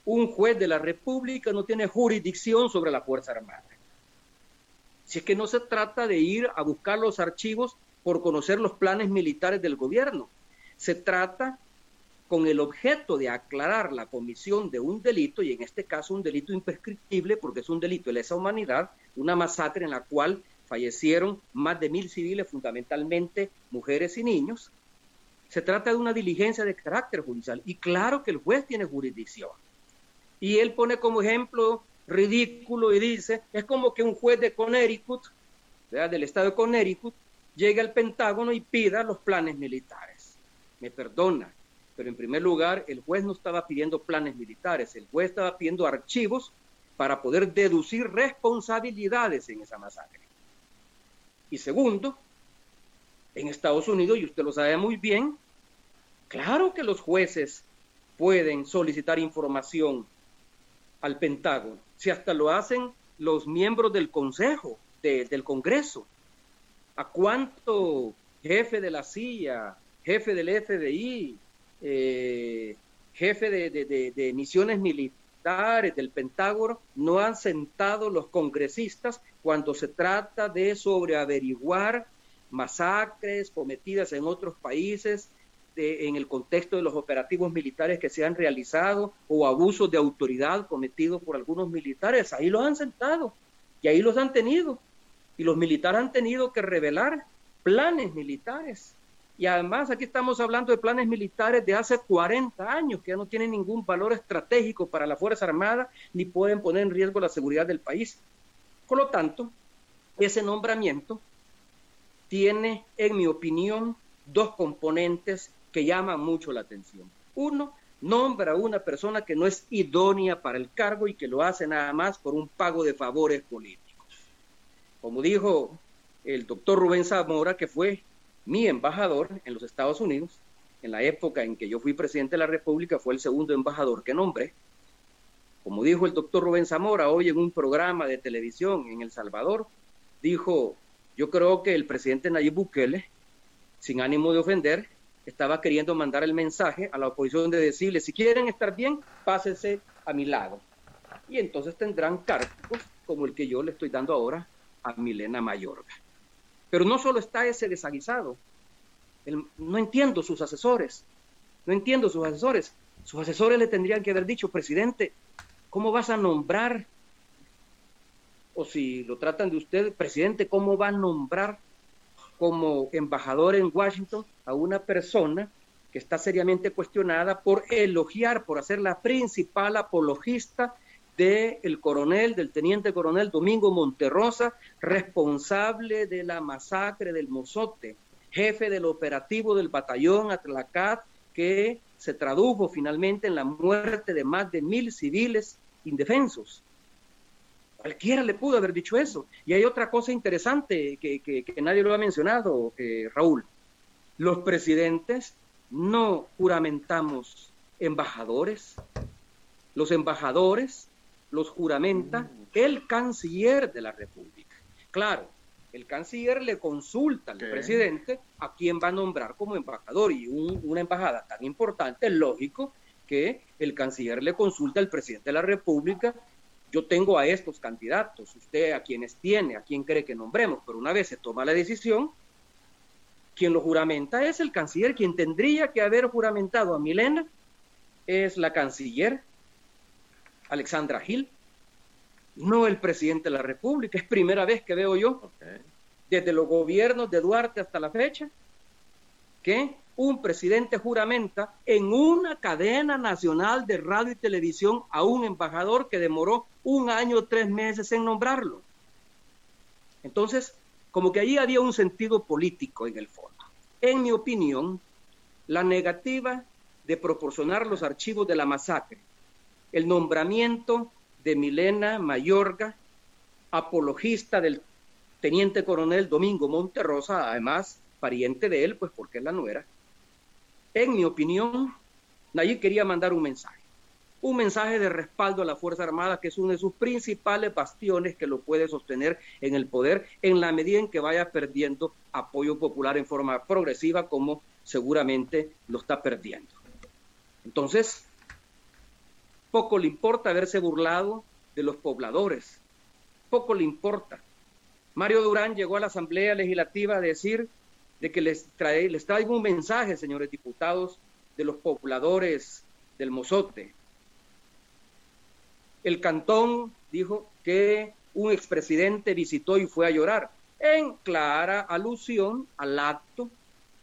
Speaker 2: un juez de la República no tiene jurisdicción sobre la Fuerza Armada. Si es que no se trata de ir a buscar los archivos por conocer los planes militares del gobierno, se trata con el objeto de aclarar la comisión de un delito, y en este caso un delito imprescriptible, porque es un delito de lesa humanidad, una masacre en la cual fallecieron más de mil civiles, fundamentalmente mujeres y niños. Se trata de una diligencia de carácter judicial, y claro que el juez tiene jurisdicción. Y él pone como ejemplo ridículo y dice, es como que un juez de Connecticut, del estado de Connecticut, llegue al Pentágono y pida los planes militares. Me perdona, pero en primer lugar, el juez no estaba pidiendo planes militares, el juez estaba pidiendo archivos para poder deducir responsabilidades en esa masacre. Y segundo, en Estados Unidos, y usted lo sabe muy bien, claro que los jueces pueden solicitar información al Pentágono, si hasta lo hacen los miembros del Consejo, del Congreso. ¿A cuánto jefe de la CIA, jefe del FBI, eh, jefe de, de, misiones militares del Pentágono no han sentado los congresistas cuando se trata de sobreaveriguar masacres cometidas en otros países en el contexto de los operativos militares que se han realizado o abusos de autoridad cometidos por algunos militares. Ahí los han sentado y ahí los han tenido. Y los militares han tenido que revelar planes militares. Y además aquí estamos hablando de planes militares de hace 40 años que ya no tienen ningún valor estratégico para la Fuerza Armada ni pueden poner en riesgo la seguridad del país. Por lo tanto, ese nombramiento tiene, en mi opinión, dos componentes que llama mucho la atención. Uno, nombra a una persona que no es idónea para el cargo y que lo hace nada más por un pago de favores políticos. Como dijo el doctor Rubén Zamora, que fue mi embajador en los Estados Unidos, en la época en que yo fui presidente de la República, fue el segundo embajador que nombré. Como dijo el doctor Rubén Zamora hoy en un programa de televisión en El Salvador, dijo, yo creo que el presidente Nayib Bukele, sin ánimo de ofender, estaba queriendo mandar el mensaje a la oposición de decirle, si quieren estar bien, pásense a mi lado. Y entonces tendrán cargos como el que yo le estoy dando ahora a Milena Mayorga. Pero no solo está ese desaguisado, no entiendo sus asesores, no entiendo sus asesores. Sus asesores le tendrían que haber dicho, presidente, ¿cómo vas a nombrar? O si lo tratan de usted, presidente, ¿cómo va a nombrar como embajador en Washington a una persona que está seriamente cuestionada por elogiar, por hacer la principal apologista del coronel, del teniente coronel Domingo Monterrosa, responsable de la masacre del Mozote, jefe del operativo del batallón Atlacat, que se tradujo finalmente en la muerte de más de mil civiles indefensos. Cualquiera le pudo haber dicho eso. Y hay otra cosa interesante que, nadie lo ha mencionado, eh, Raúl. Los presidentes no juramentamos embajadores. Los embajadores los juramenta el canciller de la República. Claro, el canciller le consulta al presidente a quién va a nombrar como embajador y una embajada tan importante, es lógico que el canciller le consulta al presidente de la República yo tengo a estos candidatos, usted a quienes tiene, a quién cree que nombremos, pero una vez se toma la decisión, quien lo juramenta es el canciller, quien tendría que haber juramentado a Milena es la canciller Alexandra Gil, no el presidente de la República, es primera vez que veo yo desde los gobiernos de Duarte hasta la fecha, que un presidente juramenta en una cadena nacional de radio y televisión a un embajador que demoró un año tres meses en nombrarlo. Entonces, como que ahí había un sentido político en el fondo. En mi opinión, la negativa de proporcionar los archivos de la masacre, el nombramiento de Milena Mayorga, apologista del teniente coronel Domingo Monterrosa, además pariente de él, pues porque es la nuera. En mi opinión, Nayib quería mandar un mensaje, un mensaje de respaldo a la Fuerza Armada, que es uno de sus principales bastiones que lo puede sostener en el poder en la medida en que vaya perdiendo apoyo popular en forma progresiva, como seguramente lo está perdiendo. Entonces, poco le importa haberse burlado de los pobladores, poco le importa. Mario Durán llegó a la Asamblea Legislativa a decir de que les, trae, les traigo un mensaje, señores diputados, de los pobladores del Mozote. El cantón dijo que un expresidente visitó y fue a llorar, en clara alusión al acto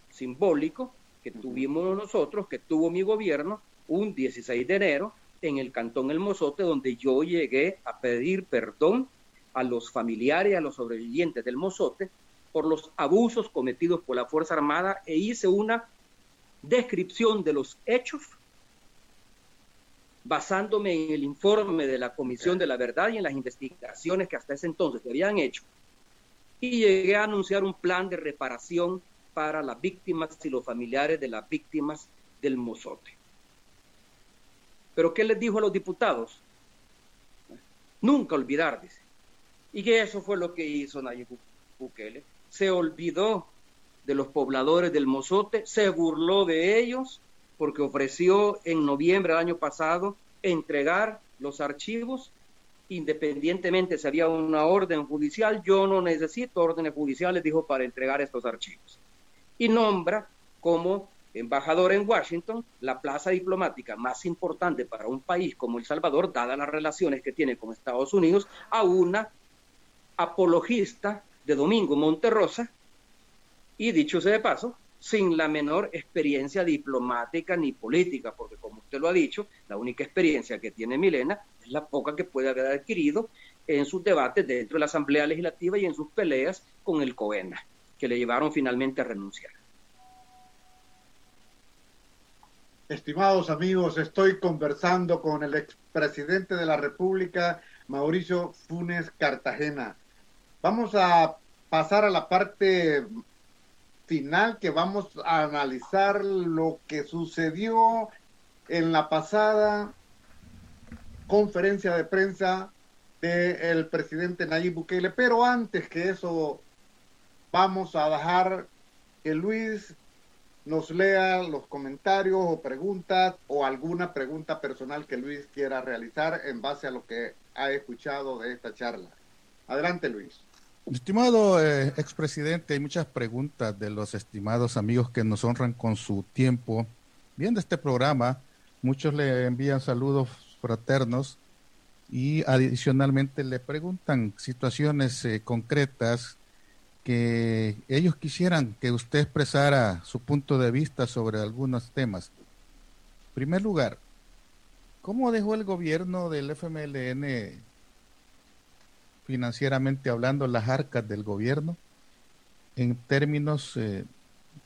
Speaker 2: simbólico que tuvimos nosotros, que tuvo mi gobierno un 16 de enero en el Cantón El Mozote, donde yo llegué a pedir perdón a los familiares, a los sobrevivientes del Mozote, por los abusos cometidos por la Fuerza Armada e hice una descripción de los hechos basándome en el informe de la Comisión de la Verdad y en las investigaciones que hasta ese entonces se habían hecho. Y llegué a anunciar un plan de reparación para las víctimas y los familiares de las víctimas del Mozote. Pero ¿qué les dijo a los diputados? Nunca olvidar, dice. Y que eso fue lo que hizo Nayib Bukele. Se olvidó de los pobladores del Mozote, se burló de ellos porque ofreció en noviembre del año pasado entregar los archivos independientemente si había una orden judicial, yo no necesito órdenes judiciales, dijo, para entregar estos archivos. Y nombra como embajador en Washington, la plaza diplomática más importante para un país como El Salvador, dadas las relaciones que tiene con Estados Unidos, a una apologista de Domingo Monterrosa, y dicho sea de paso, sin la menor experiencia diplomática ni política, porque como usted lo ha dicho, la única experiencia que tiene Milena es la poca que puede haber adquirido en sus debates dentro de la Asamblea Legislativa y en sus peleas con el COENA, que le llevaron finalmente a renunciar.
Speaker 3: Estimados amigos, estoy conversando con el expresidente de la República, Mauricio Funes Cartagena. Vamos a pasar a la parte final que vamos a analizar lo que sucedió en la pasada conferencia de prensa del presidente Nayib Bukele. Pero antes que eso, vamos a dejar que Luis nos lea los comentarios o preguntas o alguna pregunta personal que Luis quiera realizar en base a lo que ha escuchado de esta charla. Adelante, Luis.
Speaker 1: Estimado eh, expresidente, hay muchas preguntas de los estimados amigos que nos honran con su tiempo viendo este programa. Muchos le envían saludos fraternos y adicionalmente le preguntan situaciones eh, concretas que ellos quisieran que usted expresara su punto de vista sobre algunos temas. En primer lugar, ¿cómo dejó el gobierno del FMLN financieramente hablando las arcas del gobierno en términos eh,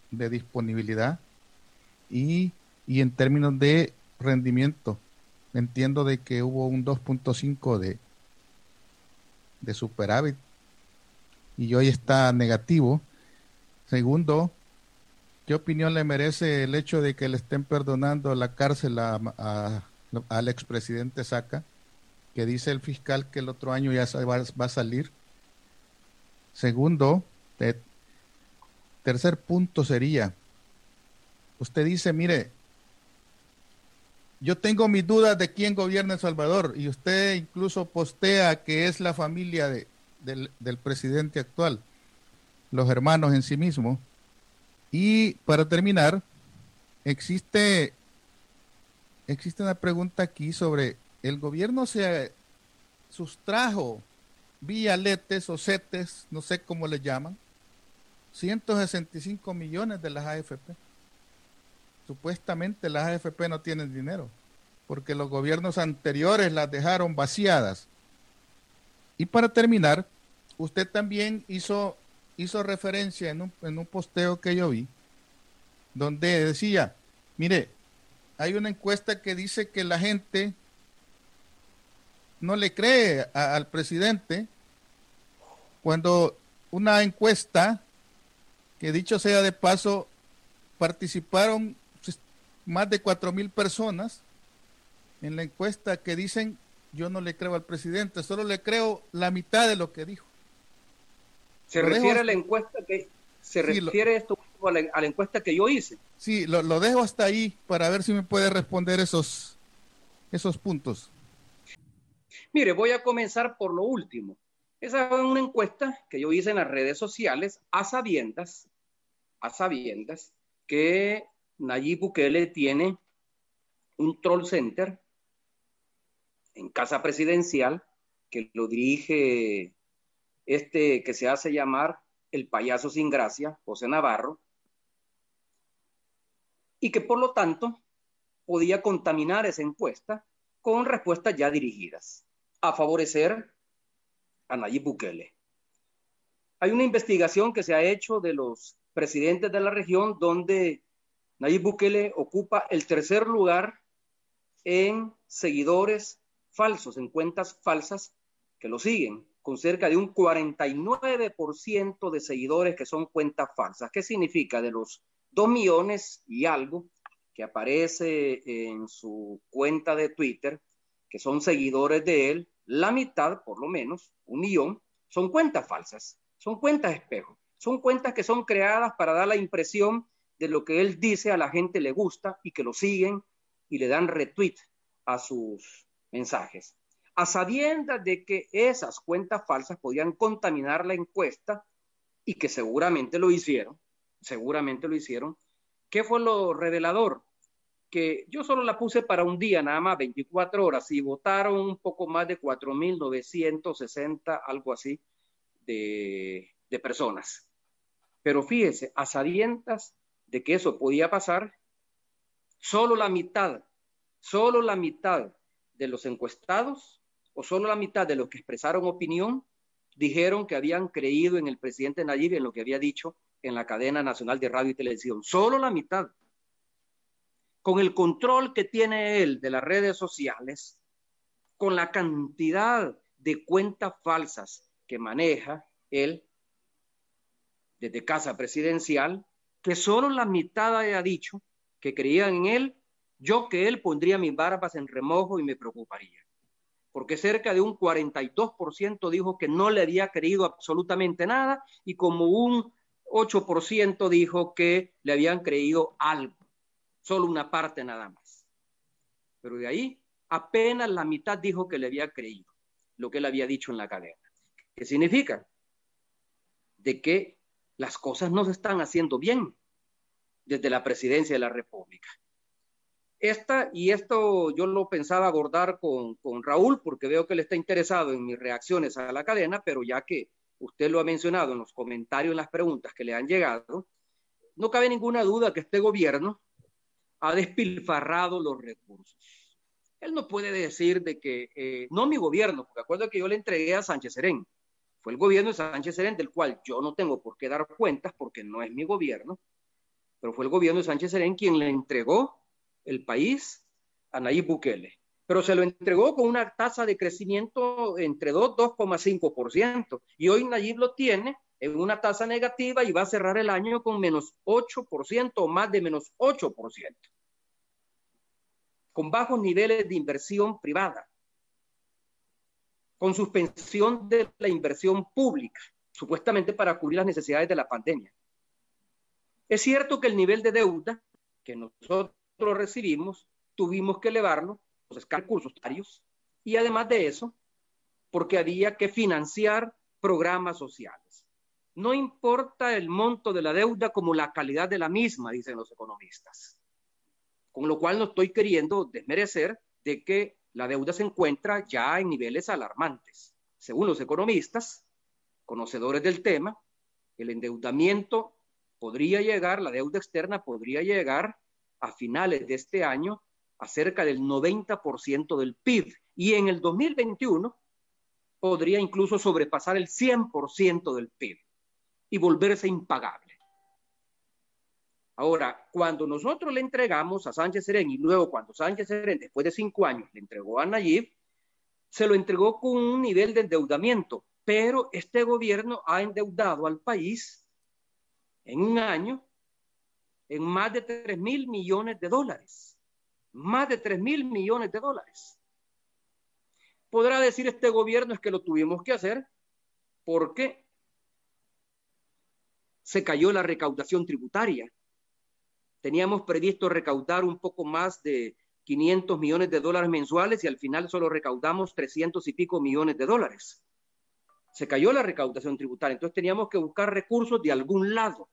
Speaker 1: de disponibilidad y, y, en términos de rendimiento? Entiendo de que hubo un 2.5 de, de superávit y hoy está negativo. Segundo, ¿qué opinión le merece el hecho de que le estén perdonando la cárcel a, al expresidente Saca, que dice el fiscal que el otro año ya va, a salir? Segundo, tercer punto sería, usted dice, mire, yo tengo mis dudas de quién gobierna El Salvador y usted incluso postea que es la familia de, del, presidente actual, los hermanos en sí mismos. Y para terminar, existe, existe una pregunta aquí sobre el gobierno se sustrajo vía letes o setes, no sé cómo le llaman, 165 millones de las AFP. Supuestamente las AFP no tienen dinero, porque los gobiernos anteriores las dejaron vaciadas. Y para terminar, usted también hizo, hizo referencia en un, en un posteo que yo vi, donde decía, mire, hay una encuesta que dice que la gente no le cree al presidente cuando una encuesta que dicho sea de paso, participaron pues, más de cuatro mil personas en la encuesta que dicen yo no le creo al presidente, solo le creo la mitad de lo que dijo.
Speaker 2: Se refiere a la encuesta que se refiere esto a la, a la, encuesta que yo hice.
Speaker 1: Sí, lo, lo, dejo hasta ahí para ver si me puede responder esos esos puntos.
Speaker 2: Mire, voy a comenzar por lo último. Esa es una encuesta que yo hice en las redes sociales a sabiendas, a sabiendas que Nayib Bukele tiene un troll center en casa presidencial que lo dirige este que se hace llamar el payaso sin gracia, José Navarro, y que por lo tanto podía contaminar esa encuesta con respuestas ya dirigidas a favorecer a Nayib Bukele. Hay una investigación que se ha hecho de los presidentes de la región donde Nayib Bukele ocupa el tercer lugar en seguidores falsos, en cuentas falsas que lo siguen, con cerca de un 49% de seguidores que son cuentas falsas. ¿Qué significa? De los 2 millones y algo que aparece en su cuenta de Twitter, que son seguidores de él, la mitad, por lo menos, un millón, son cuentas falsas, son cuentas espejo, son cuentas que son creadas para dar la impresión de lo que él dice a la gente le gusta y que lo siguen y le dan retweet a sus mensajes. A sabiendas de que esas cuentas falsas podían contaminar la encuesta y que seguramente lo hicieron, seguramente lo hicieron, ¿qué fue lo revelador? Que yo solo la puse para un día, nada más 24 horas, y votaron un poco más de 4.960, algo así, de, de personas. Pero fíjese, a sabiendas de que eso podía pasar, solo la mitad, solo la mitad de los encuestados o solo la mitad de los que expresaron opinión dijeron que habían creído en el presidente Nayib en lo que había dicho en la cadena nacional de radio y televisión. Solo la mitad con el control que tiene él de las redes sociales, con la cantidad de cuentas falsas que maneja él desde casa presidencial, que solo la mitad haya dicho que creían en él, yo que él pondría mis barbas en remojo y me preocuparía. Porque cerca de un 42% dijo que no le había creído absolutamente nada y como un 8% dijo que le habían creído algo solo una parte nada más. Pero de ahí apenas la mitad dijo que le había creído lo que él había dicho en la cadena. ¿Qué significa? De que las cosas no se están haciendo bien desde la presidencia de la República. Esta, y esto yo lo pensaba abordar con, con Raúl porque veo que él está interesado en mis reacciones a la cadena, pero ya que usted lo ha mencionado en los comentarios, en las preguntas que le han llegado, no cabe ninguna duda que este gobierno ha despilfarrado los recursos. Él no puede decir de que, eh, no mi gobierno, porque acuerdo que yo le entregué a Sánchez Serén, fue el gobierno de Sánchez Serén, del cual yo no tengo por qué dar cuentas porque no es mi gobierno, pero fue el gobierno de Sánchez Serén quien le entregó el país a Nayib Bukele. Pero se lo entregó con una tasa de crecimiento entre 2 2,5%. Y hoy Nayib lo tiene en una tasa negativa y va a cerrar el año con menos 8% o más de menos 8%, con bajos niveles de inversión privada, con suspensión de la inversión pública, supuestamente para cubrir las necesidades de la pandemia. Es cierto que el nivel de deuda que nosotros recibimos, tuvimos que elevarlo, los recursos tarios, y además de eso, porque había que financiar programas sociales. No importa el monto de la deuda como la calidad de la misma, dicen los economistas. Con lo cual no estoy queriendo desmerecer de que la deuda se encuentra ya en niveles alarmantes. Según los economistas, conocedores del tema, el endeudamiento podría llegar, la deuda externa podría llegar a finales de este año a cerca del 90% del PIB y en el 2021 podría incluso sobrepasar el 100% del PIB y volverse impagable. Ahora, cuando nosotros le entregamos a Sánchez Serén y luego cuando Sánchez Serén, después de cinco años, le entregó a Nayib, se lo entregó con un nivel de endeudamiento, pero este gobierno ha endeudado al país en un año en más de 3 mil millones de dólares. Más de 3 mil millones de dólares. Podrá decir este gobierno es que lo tuvimos que hacer porque se cayó la recaudación tributaria Teníamos previsto recaudar un poco más de 500 millones de dólares mensuales y al final solo recaudamos 300 y pico millones de dólares. Se cayó la recaudación tributaria, entonces teníamos que buscar recursos de algún lado,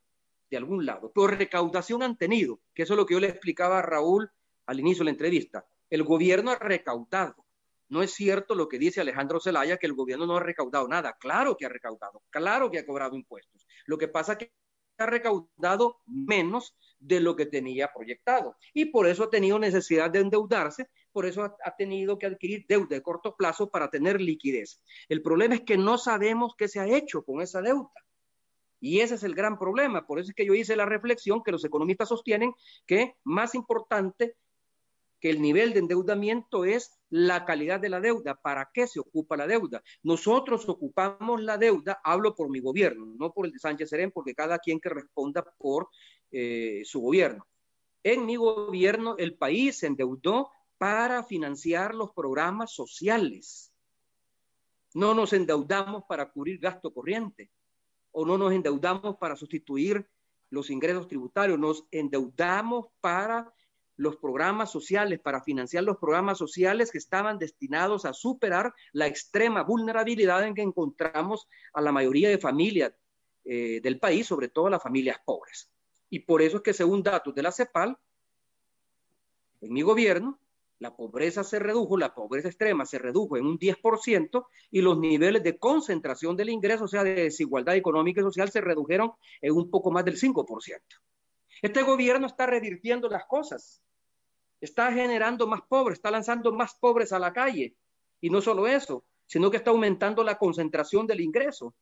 Speaker 2: de algún lado. Pero recaudación han tenido, que eso es lo que yo le explicaba a Raúl al inicio de la entrevista. El gobierno ha recaudado. No es cierto lo que dice Alejandro Zelaya, que el gobierno no ha recaudado nada. Claro que ha recaudado, claro que ha cobrado impuestos. Lo que pasa es que ha recaudado menos de lo que tenía proyectado. Y por eso ha tenido necesidad de endeudarse, por eso ha, tenido que adquirir deuda de corto plazo para tener liquidez. El problema es que no sabemos qué se ha hecho con esa deuda. Y ese es el gran problema. Por eso es que yo hice la reflexión que los economistas sostienen que más importante que el nivel de endeudamiento es la calidad de la deuda. ¿Para qué se ocupa la deuda? Nosotros ocupamos la deuda, hablo por mi gobierno, no por el de Sánchez Serén, porque cada quien que responda por eh, su gobierno. En mi gobierno, el país se endeudó para financiar los programas sociales. No nos endeudamos para cubrir gasto corriente o no nos endeudamos para sustituir los ingresos tributarios, nos endeudamos para los programas sociales, para financiar los programas sociales que estaban destinados a superar la extrema vulnerabilidad en que encontramos a la mayoría de familias eh, del país, sobre todo las familias pobres. Y por eso es que según datos de la CEPAL, en mi gobierno, la pobreza se redujo, la pobreza extrema se redujo en un 10% y los niveles de concentración del ingreso, o sea, de desigualdad económica y social, se redujeron en un poco más del 5%. Este gobierno está revirtiendo las cosas, está generando más pobres, está lanzando más pobres a la calle. Y no solo eso, sino que está aumentando la concentración del ingreso.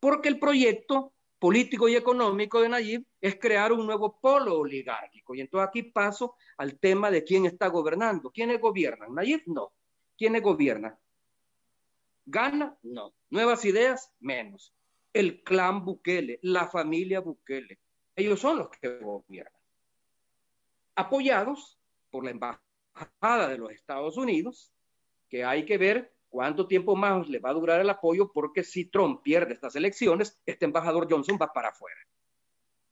Speaker 2: Porque el proyecto político y económico de Nayib es crear un nuevo polo oligárquico. Y entonces aquí paso al tema de quién está gobernando. ¿Quiénes gobiernan? Nayib no. ¿Quiénes gobiernan? ¿Gana? No. ¿Nuevas ideas? Menos. El clan Bukele, la familia Bukele. Ellos son los que gobiernan. Apoyados por la Embajada de los Estados Unidos, que hay que ver cuánto tiempo más le va a durar el apoyo, porque si Trump pierde estas elecciones, este embajador Johnson va para afuera.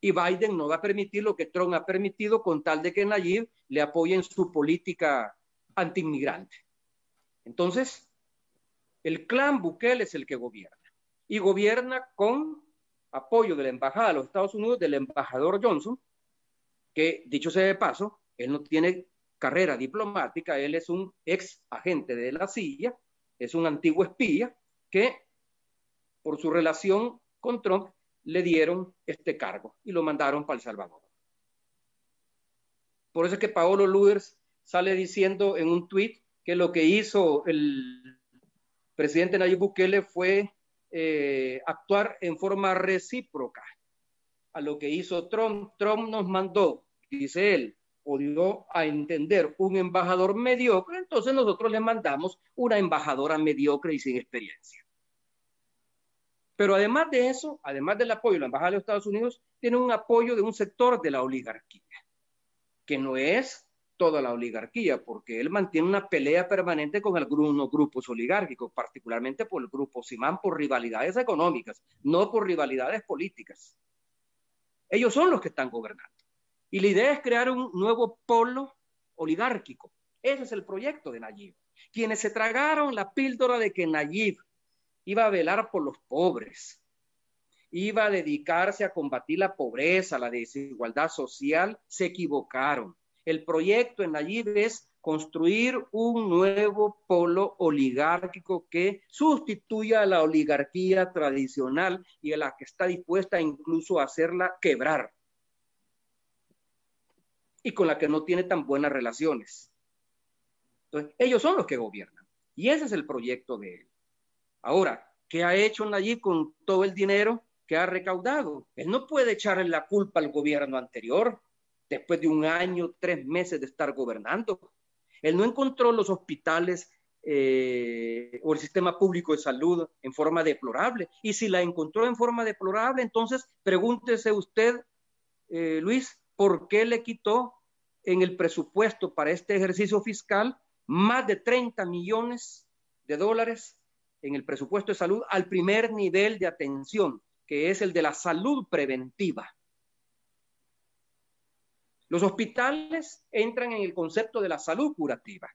Speaker 2: Y Biden no va a permitir lo que Trump ha permitido con tal de que Nayib le apoye en su política antiinmigrante. Entonces, el clan Bukele es el que gobierna. Y gobierna con apoyo de la Embajada de los Estados Unidos, del embajador Johnson, que dicho sea de paso, él no tiene carrera diplomática, él es un ex agente de la silla, es un antiguo espía que por su relación con Trump le dieron este cargo y lo mandaron para El Salvador. Por eso es que Paolo Luders sale diciendo en un tuit que lo que hizo el presidente Nayib Bukele fue eh, actuar en forma recíproca a lo que hizo Trump. Trump nos mandó, dice él, o dio a entender un embajador mediocre, entonces nosotros le mandamos una embajadora mediocre y sin experiencia. Pero además de eso, además del apoyo de la Embajada de los Estados Unidos, tiene un apoyo de un sector de la oligarquía, que no es toda la oligarquía, porque él mantiene una pelea permanente con algunos grupos oligárquicos, particularmente por el grupo Simán, por rivalidades económicas, no por rivalidades políticas. Ellos son los que están gobernando. Y la idea es crear un nuevo polo oligárquico. Ese es el proyecto de Nayib. Quienes se tragaron la píldora de que Nayib iba a velar por los pobres, iba a dedicarse a combatir la pobreza, la desigualdad social, se equivocaron el proyecto en Nayib es construir un nuevo polo oligárquico que sustituya a la oligarquía tradicional y a la que está dispuesta incluso a hacerla quebrar y con la que no tiene tan buenas relaciones. Entonces, ellos son los que gobiernan y ese es el proyecto de él. Ahora, ¿qué ha hecho allí con todo el dinero que ha recaudado? Él no puede echarle la culpa al gobierno anterior después de un año, tres meses de estar gobernando. Él no encontró los hospitales eh, o el sistema público de salud en forma deplorable. Y si la encontró en forma deplorable, entonces pregúntese usted, eh, Luis, ¿por qué le quitó en el presupuesto para este ejercicio fiscal más de 30 millones de dólares en el presupuesto de salud al primer nivel de atención, que es el de la salud preventiva? Los hospitales entran en el concepto de la salud curativa.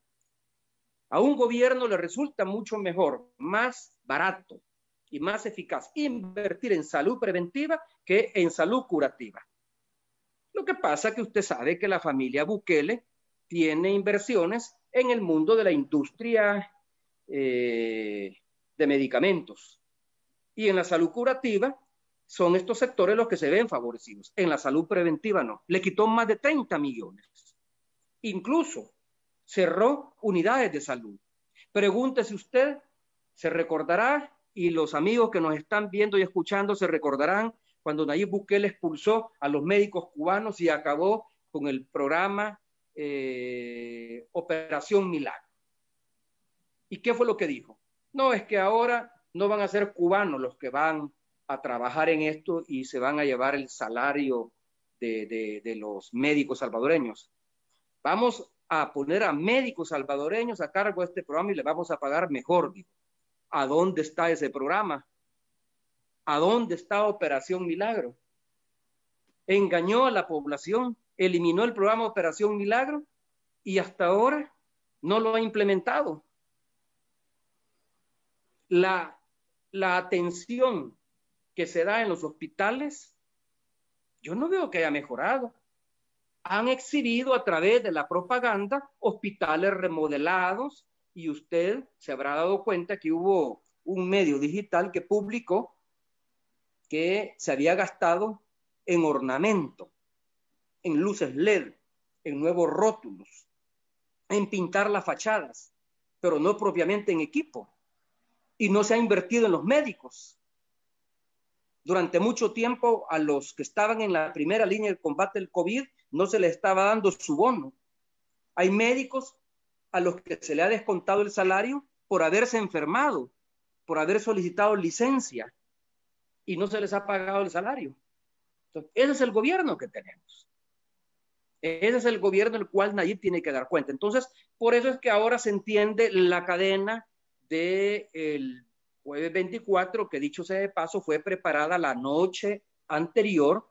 Speaker 2: A un gobierno le resulta mucho mejor, más barato y más eficaz invertir en salud preventiva que en salud curativa. Lo que pasa es que usted sabe que la familia Bukele tiene inversiones en el mundo de la industria eh, de medicamentos. Y en la salud curativa son estos sectores los que se ven favorecidos. En la salud preventiva no. Le quitó más de 30 millones. Incluso cerró unidades de salud. Pregúntese usted, se recordará, y los amigos que nos están viendo y escuchando se recordarán cuando Nayib Bukele expulsó a los médicos cubanos y acabó con el programa eh, Operación Milagro. ¿Y qué fue lo que dijo? No, es que ahora no van a ser cubanos los que van a trabajar en esto y se van a llevar el salario de, los médicos salvadoreños. Vamos a poner a médicos salvadoreños a cargo de este programa y le vamos a pagar mejor. ¿A dónde está ese programa? ¿A dónde está Operación Milagro? Engañó a la población, eliminó el programa Operación Milagro y hasta ahora no lo ha implementado. La, la atención que se da en los hospitales, yo no veo que haya mejorado. Han exhibido a través de la propaganda hospitales remodelados y usted se habrá dado cuenta que hubo un medio digital que publicó que se había gastado en ornamento, en luces LED, en nuevos rótulos, en pintar las fachadas, pero no propiamente en equipo. Y no se ha invertido en los médicos durante mucho tiempo a los que estaban en la primera línea de combate del COVID no se les estaba dando su bono. Hay médicos a los que se le ha descontado el salario por haberse enfermado, por haber solicitado licencia y no se les ha pagado el salario. Ese es el gobierno que tenemos. Ese es el gobierno del cual Nayib tiene que dar cuenta. Entonces, por eso es que ahora se entiende la cadena del de jueves 24, que dicho sea de paso, fue preparada la noche anterior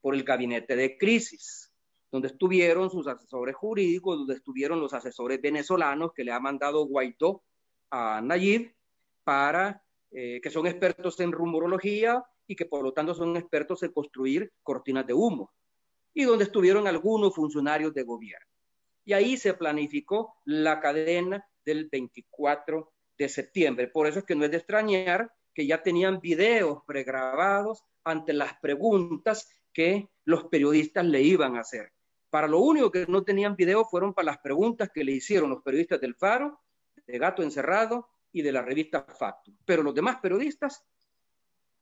Speaker 2: por el gabinete de crisis, donde estuvieron sus asesores jurídicos, donde estuvieron los asesores venezolanos que le ha mandado Guaidó a Nayib para eh, que son expertos en rumorología y que por lo tanto son expertos en construir cortinas de humo, y donde estuvieron algunos funcionarios de gobierno. Y ahí se planificó la cadena del 24 de septiembre. Por eso es que no es de extrañar que ya tenían videos pregrabados ante las preguntas que los periodistas le iban a hacer. Para lo único que no tenían video fueron para las preguntas que le hicieron los periodistas del Faro, de Gato Encerrado y de la revista Facto. Pero los demás periodistas,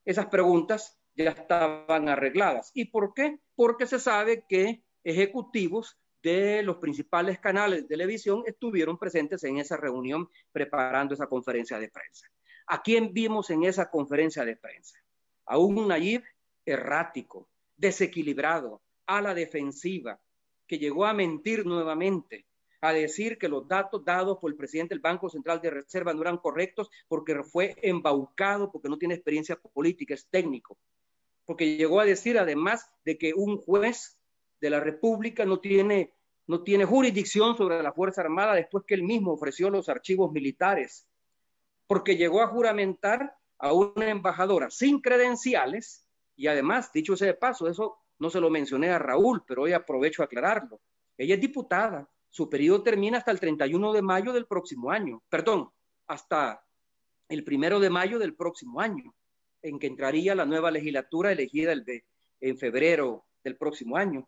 Speaker 2: esas preguntas ya estaban arregladas. ¿Y por qué? Porque se sabe que ejecutivos de los principales canales de televisión estuvieron presentes en esa reunión preparando esa conferencia de prensa. ¿A quién vimos en esa conferencia de prensa? A un Nayib errático, desequilibrado, a la defensiva, que llegó a mentir nuevamente, a decir que los datos dados por el presidente del Banco Central de Reserva no eran correctos porque fue embaucado, porque no tiene experiencia política, es técnico, porque llegó a decir además de que un juez de la República no tiene, no tiene jurisdicción sobre la Fuerza Armada después que él mismo ofreció los archivos militares, porque llegó a juramentar a una embajadora sin credenciales y además, dicho sea de paso, eso no se lo mencioné a Raúl, pero hoy aprovecho a aclararlo. Ella es diputada su periodo termina hasta el 31 de mayo del próximo año, perdón, hasta el primero de mayo del próximo año, en que entraría la nueva legislatura elegida el de, en febrero del próximo año.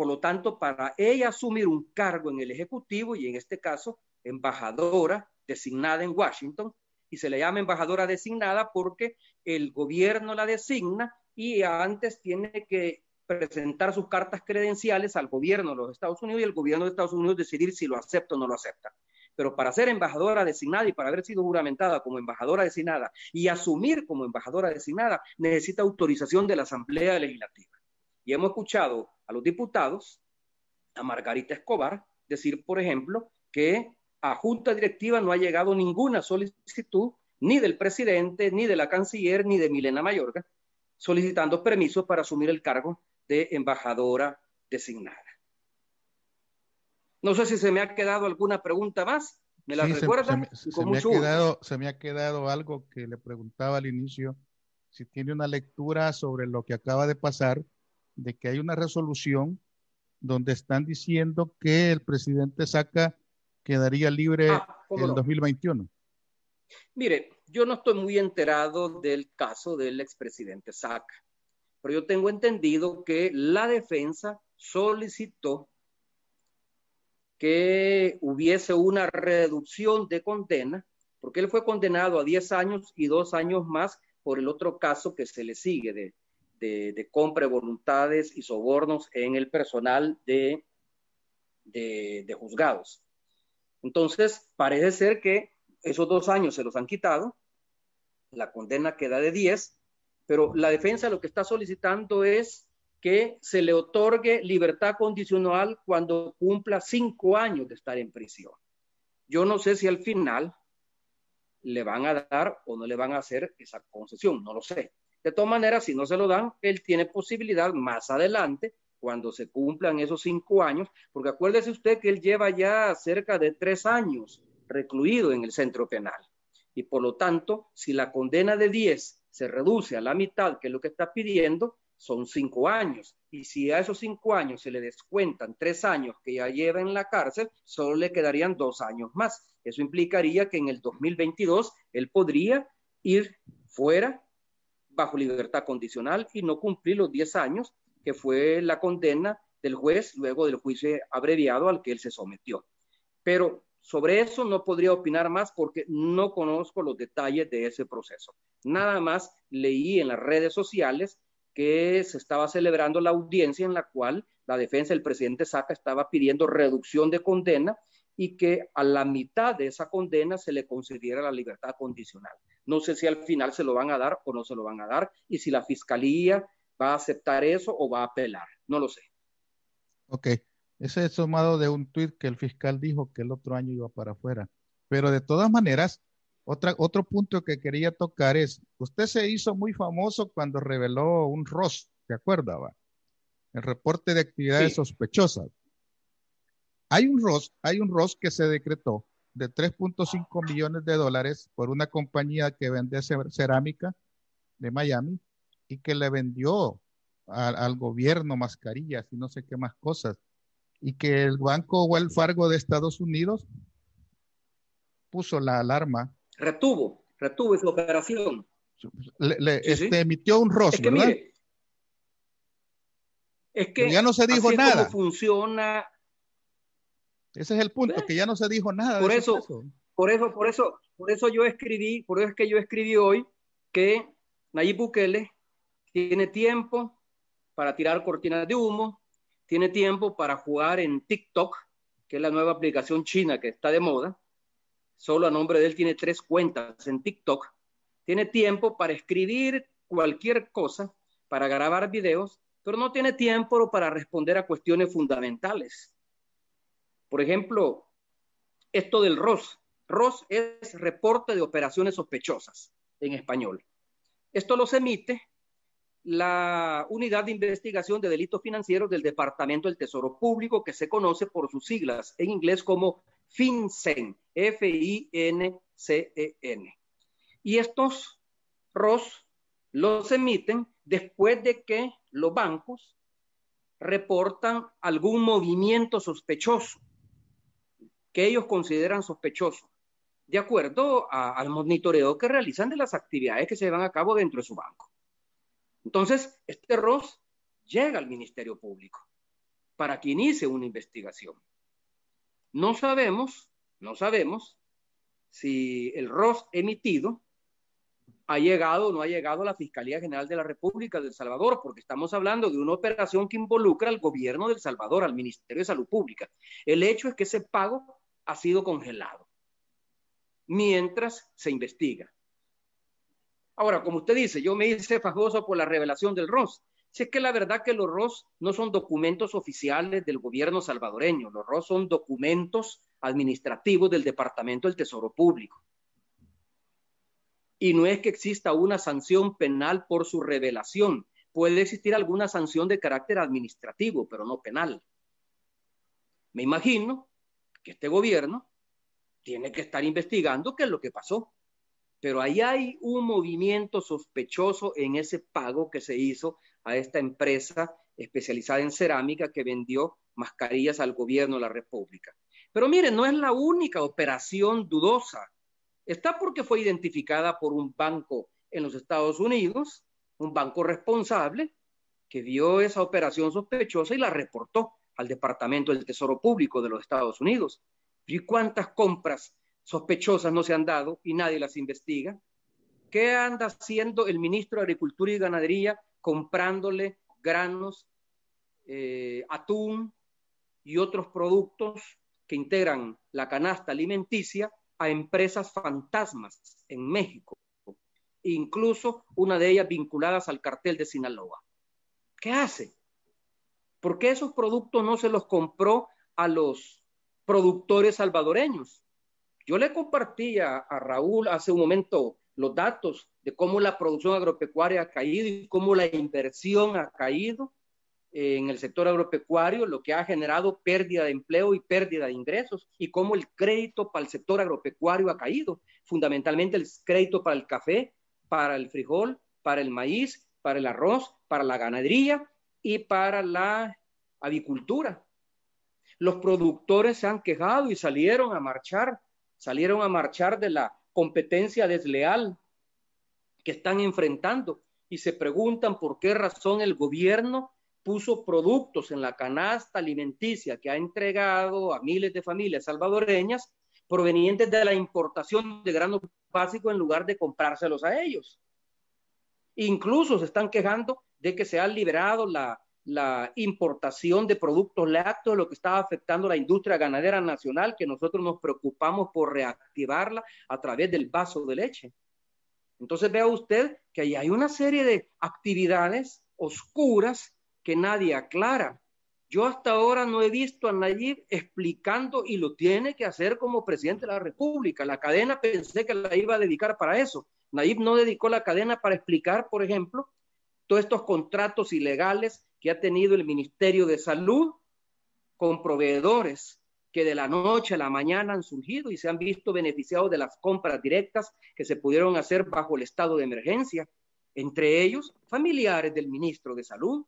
Speaker 2: Por lo tanto, para ella asumir un cargo en el Ejecutivo y en este caso embajadora designada en Washington, y se le llama embajadora designada porque el gobierno la designa y antes tiene que presentar sus cartas credenciales al gobierno de los Estados Unidos y el gobierno de Estados Unidos decidir si lo acepta o no lo acepta. Pero para ser embajadora designada y para haber sido juramentada como embajadora designada y asumir como embajadora designada, necesita autorización de la Asamblea Legislativa. Y hemos escuchado a los diputados, a Margarita Escobar, decir, por ejemplo, que a Junta Directiva no ha llegado ninguna solicitud ni del presidente, ni de la canciller, ni de Milena Mayorga, solicitando permiso para asumir el cargo de embajadora designada. No sé si se me ha quedado alguna pregunta más. ¿Me la recuerdan?
Speaker 1: Se, me, ha quedado, se me ha quedado algo que le preguntaba al inicio, si tiene una lectura sobre lo que acaba de pasar, de que hay una resolución donde están diciendo que el presidente saca quedaría libre ah, en 2021.
Speaker 2: Mire, yo no estoy muy enterado del caso del expresidente Saca, pero yo tengo entendido que la defensa solicitó que hubiese una reducción de condena, porque él fue condenado a 10 años y dos años más por el otro caso que se le sigue de, de, compra de voluntades y sobornos en el personal de, de juzgados. Entonces, parece ser que esos dos años se los han quitado, la condena queda de 10, pero la defensa lo que está solicitando es que se le otorgue libertad condicional cuando cumpla cinco años de estar en prisión. Yo no sé si al final le van a dar o no le van a hacer esa concesión, no lo sé. De todas maneras, si no se lo dan, él tiene posibilidad más adelante cuando se cumplan esos cinco años, porque acuérdese usted que él lleva ya cerca de tres años recluido en el centro penal. Y por lo tanto, si la condena de diez se reduce a la mitad, que es lo que está pidiendo, son cinco años. Y si a esos cinco años se le descuentan tres años que ya lleva en la cárcel, solo le quedarían dos años más. Eso implicaría que en el 2022 él podría ir fuera bajo libertad condicional y no cumplir los diez años que fue la condena del juez luego del juicio abreviado al que él se sometió. Pero sobre eso no podría opinar más porque no conozco los detalles de ese proceso. Nada más leí en las redes sociales que se estaba celebrando la audiencia en la cual la defensa del presidente Saca estaba pidiendo reducción de condena y que a la mitad de esa condena se le concediera la libertad condicional. No sé si al final se lo van a dar o no se lo van a dar y si la fiscalía va a aceptar eso o va a apelar. No lo sé.
Speaker 1: Ok, ese es tomado de un tuit que el fiscal dijo que el otro año iba para afuera. Pero de todas maneras, otra, otro punto que quería tocar es, usted se hizo muy famoso cuando reveló un ROS, ¿se acuerda? El reporte de actividades sospechosas. Hay un ROS, hay un ROS que se decretó de 3.5 millones de dólares por una compañía que vende cerámica de Miami y que le vendió al gobierno mascarillas y no sé qué más cosas. Y que el banco Wells Fargo de Estados Unidos puso la alarma.
Speaker 2: Retuvo, retuvo esa operación.
Speaker 1: Le, este, emitió un ROS,
Speaker 2: es que,
Speaker 1: ¿verdad?
Speaker 2: es que
Speaker 1: ya no se dijo nada.
Speaker 2: funciona.
Speaker 1: Ese es el punto, que ya no se dijo nada.
Speaker 2: Por eso, por eso, por eso, por eso yo escribí, por eso es que yo escribí hoy que Nayib Bukele tiene tiempo para tirar cortinas de humo, tiene tiempo para jugar en TikTok, que es la nueva aplicación china que está de moda. Solo a nombre de él tiene tres cuentas en TikTok. Tiene tiempo para escribir cualquier cosa, para grabar videos, pero no tiene tiempo para responder a cuestiones fundamentales. Por ejemplo, esto del ROS. ROS es reporte de operaciones sospechosas en español. Esto los emite la Unidad de Investigación de Delitos Financieros del Departamento del Tesoro Público, que se conoce por sus siglas en inglés como FinCEN, F-I-N-C-E-N. Y estos ROS los emiten después de que los bancos reportan algún movimiento sospechoso que ellos consideran sospechoso, de acuerdo al monitoreo que realizan de las actividades que se llevan a cabo dentro de su banco. Entonces, este ROS llega al Ministerio Público para que inicie una investigación. No sabemos, no sabemos si el ROS emitido ha llegado o no ha llegado a la Fiscalía General de la República de El Salvador, porque estamos hablando de una operación que involucra al gobierno de El Salvador, al Ministerio de Salud Pública. El hecho es que ese pago ha sido congelado mientras se investiga. Ahora, como usted dice, yo me hice fajoso por la revelación del ROS. Si es que la verdad que los ROS no son documentos oficiales del gobierno salvadoreño, los ROS son documentos administrativos del Departamento del Tesoro Público. Y no es que exista una sanción penal por su revelación. Puede existir alguna sanción de carácter administrativo, pero no penal. Me imagino que este gobierno tiene que estar investigando qué es lo que pasó. Pero ahí hay un movimiento sospechoso en ese pago que se hizo a esta empresa especializada en cerámica que vendió mascarillas al gobierno de la República. Pero miren, no es la única operación dudosa. Está porque fue identificada por un banco en los Estados Unidos, un banco responsable, que vio esa operación sospechosa y la reportó al Departamento del Tesoro Público de los Estados Unidos. ¿Y cuántas compras sospechosas no se han dado y nadie las investiga? ¿Qué anda haciendo el ministro de Agricultura y Ganadería comprándole granos, eh, atún y otros productos que integran la canasta alimenticia a empresas fantasmas en México, incluso una de ellas vinculadas al cartel de Sinaloa. ¿Qué hace? ¿Por qué esos productos no se los compró a los productores salvadoreños? Yo le compartía a Raúl hace un momento los datos de cómo la producción agropecuaria ha caído y cómo la inversión ha caído en el sector agropecuario, lo que ha generado pérdida de empleo y pérdida de ingresos, y cómo el crédito para el sector agropecuario ha caído, fundamentalmente el crédito para el café, para el frijol, para el maíz, para el arroz, para la ganadería y para la avicultura. Los productores se han quejado y salieron a marchar, salieron a marchar de la competencia desleal que están enfrentando y se preguntan por qué razón el gobierno puso productos en la canasta alimenticia que ha entregado a miles de familias salvadoreñas provenientes de la importación de granos básicos en lugar de comprárselos a ellos. Incluso se están quejando de que se ha liberado la, importación de productos lácteos, lo que estaba afectando la industria ganadera nacional, que nosotros nos preocupamos por reactivarla a través del vaso de leche. Entonces vea usted que ahí hay una serie de actividades oscuras que nadie aclara. Yo hasta ahora no he visto a Nayib explicando y lo tiene que hacer como presidente de la República. La cadena pensé que la iba a dedicar para eso. Nayib no dedicó la cadena para explicar, por ejemplo, todos estos contratos ilegales que ha tenido el Ministerio de Salud con proveedores que de la noche a la mañana han surgido y se han visto beneficiados de las compras directas que se pudieron hacer bajo el estado de emergencia, entre ellos familiares del ministro de Salud,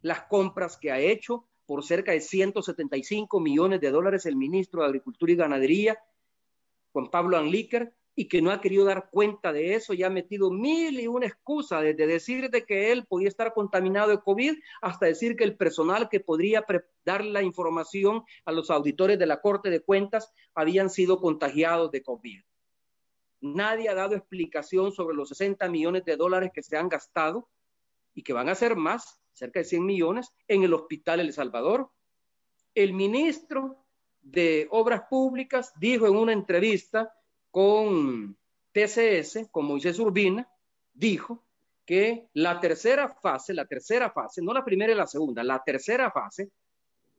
Speaker 2: las compras que ha hecho por cerca de 175 millones de dólares el ministro de Agricultura y Ganadería, Juan Pablo Anlíquer, y que no ha querido dar cuenta de eso y ha metido mil y una excusa desde decir de que él podía estar contaminado de COVID hasta decir que el personal que podría dar la información a los auditores de la Corte de Cuentas habían sido contagiados de COVID. Nadie ha dado explicación sobre los 60 millones de dólares que se han gastado y que van a ser más cerca de 100 millones, en el Hospital El Salvador. El ministro de Obras Públicas dijo en una entrevista con TCS, con Moisés Urbina, dijo que la tercera fase, la tercera fase, no la primera y la segunda, la tercera fase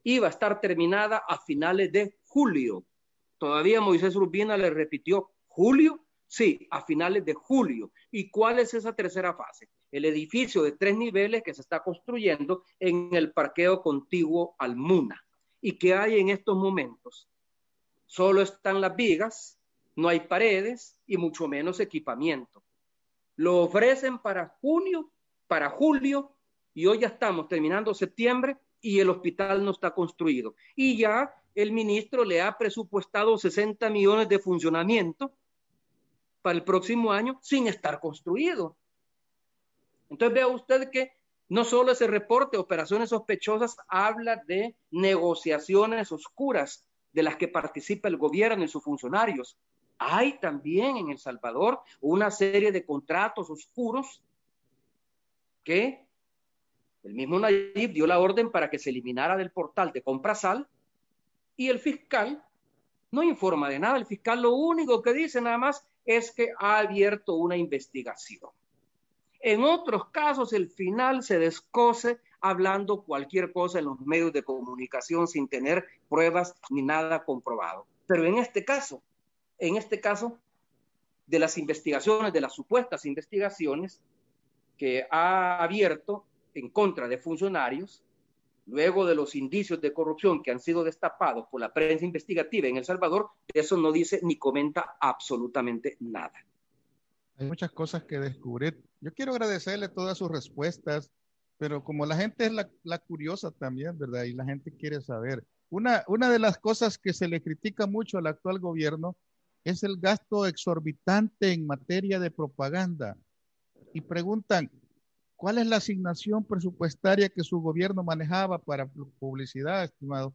Speaker 2: iba a estar terminada a finales de julio. Todavía Moisés Urbina le repitió, ¿julio? Sí, a finales de julio. ¿Y cuál es esa tercera fase? El edificio de tres niveles que se está construyendo en el parqueo contiguo al Muna. ¿Y qué hay en estos momentos? Solo están las vigas, no hay paredes y mucho menos equipamiento. Lo ofrecen para junio, para julio, y hoy ya estamos terminando septiembre y el hospital no está construido. Y ya el ministro le ha presupuestado 60 millones de funcionamiento para el próximo año sin estar construido. Entonces vea usted que no solo ese reporte, operaciones sospechosas, habla de negociaciones oscuras de las que participa el gobierno y sus funcionarios. Hay también en El Salvador una serie de contratos oscuros que el mismo Nayib dio la orden para que se eliminara del portal de Comprasal y el fiscal no informa de nada. El fiscal lo único que dice nada más es que ha abierto una investigación. En otros casos, el final se descose hablando cualquier cosa en los medios de comunicación sin tener pruebas ni nada comprobado. Pero en este caso, en este caso de las investigaciones, de las supuestas investigaciones que ha abierto en contra de funcionarios, luego de los indicios de corrupción que han sido destapados por la prensa investigativa en El Salvador, eso no dice ni comenta absolutamente nada.
Speaker 1: Hay muchas cosas que descubrir. Yo quiero agradecerle todas sus respuestas, pero como la gente es la, curiosa también, ¿verdad? Y la gente quiere saber. Una, una de las cosas que se le critica mucho al actual gobierno es el gasto exorbitante en materia de propaganda. Y preguntan, ¿cuál es la asignación presupuestaria que su gobierno manejaba para publicidad, estimado?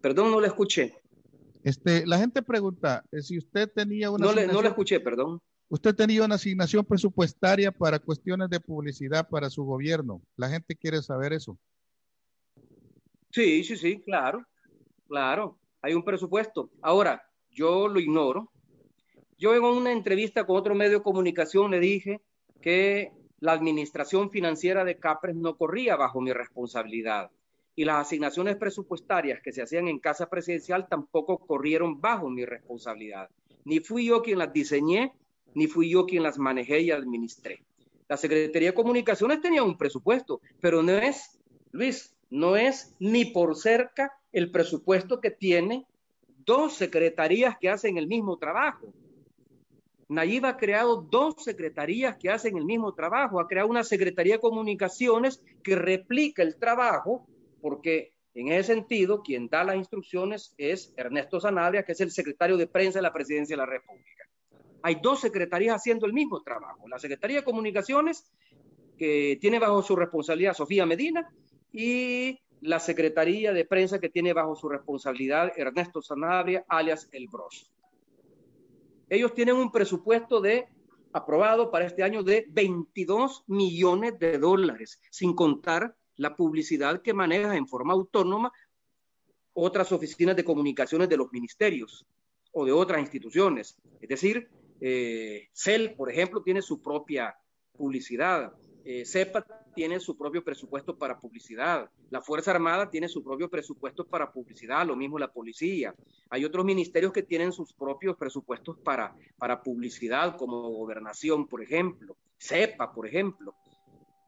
Speaker 2: Perdón, no le escuché.
Speaker 1: Este, la gente pregunta eh, si usted tenía una.
Speaker 2: No le, no le escuché, perdón.
Speaker 1: Usted tenía una asignación presupuestaria para cuestiones de publicidad para su gobierno. La gente quiere saber eso.
Speaker 2: Sí, sí, sí, claro, claro. Hay un presupuesto. Ahora, yo lo ignoro. Yo en una entrevista con otro medio de comunicación le dije que la administración financiera de Capres no corría bajo mi responsabilidad y las asignaciones presupuestarias que se hacían en casa presidencial tampoco corrieron bajo mi responsabilidad. Ni fui yo quien las diseñé, ni fui yo quien las manejé y administré. La Secretaría de Comunicaciones tenía un presupuesto, pero no es, Luis, no es ni por cerca el presupuesto que tiene dos secretarías que hacen el mismo trabajo. Nayib ha creado dos secretarías que hacen el mismo trabajo. Ha creado una Secretaría de Comunicaciones que replica el trabajo porque en ese sentido, quien da las instrucciones es Ernesto Sanabria, que es el secretario de prensa de la Presidencia de la República. Hay dos secretarías haciendo el mismo trabajo. La Secretaría de Comunicaciones, que tiene bajo su responsabilidad Sofía Medina, y la Secretaría de Prensa, que tiene bajo su responsabilidad Ernesto Sanabria, alias El Bros. Ellos tienen un presupuesto de aprobado para este año de 22 millones de dólares, sin contar la publicidad que maneja en forma autónoma otras oficinas de comunicaciones de los ministerios o de otras instituciones. Es decir, eh, CEL, por ejemplo, tiene su propia publicidad. Eh, CEPA tiene su propio presupuesto para publicidad. La Fuerza Armada tiene su propio presupuesto para publicidad, lo mismo la policía. Hay otros ministerios que tienen sus propios presupuestos para, para publicidad, como gobernación, por ejemplo. CEPA, por ejemplo.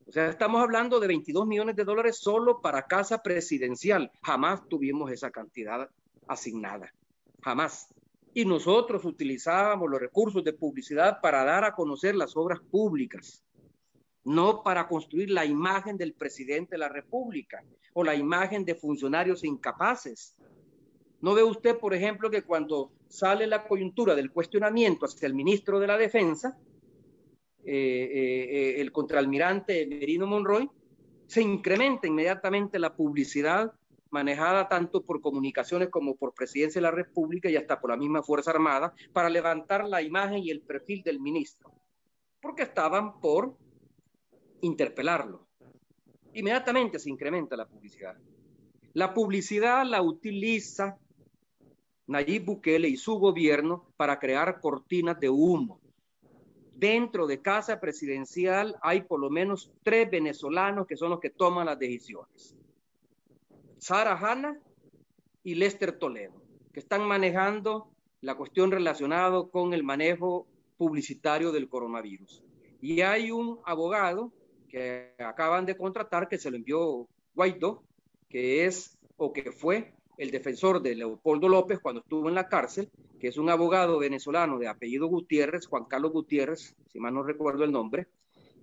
Speaker 2: O sea, estamos hablando de 22 millones de dólares solo para casa presidencial. Jamás tuvimos esa cantidad asignada. Jamás. Y nosotros utilizábamos los recursos de publicidad para dar a conocer las obras públicas, no para construir la imagen del presidente de la República o la imagen de funcionarios incapaces. ¿No ve usted, por ejemplo, que cuando sale la coyuntura del cuestionamiento hacia el ministro de la Defensa, eh, eh, eh, el contraalmirante Merino Monroy, se incrementa inmediatamente la publicidad manejada tanto por comunicaciones como por presidencia de la República y hasta por la misma Fuerza Armada para levantar la imagen y el perfil del ministro, porque estaban por interpelarlo. Inmediatamente se incrementa la publicidad. La publicidad la utiliza Nayib Bukele y su gobierno para crear cortinas de humo dentro de Casa Presidencial hay por lo menos tres venezolanos que son los que toman las decisiones. Sara Hanna y Lester Toledo, que están manejando la cuestión relacionada con el manejo publicitario del coronavirus. Y hay un abogado que acaban de contratar que se lo envió Guaidó, que es o que fue el defensor de Leopoldo López cuando estuvo en la cárcel, que es un abogado venezolano de apellido Gutiérrez, Juan Carlos Gutiérrez, si mal no recuerdo el nombre,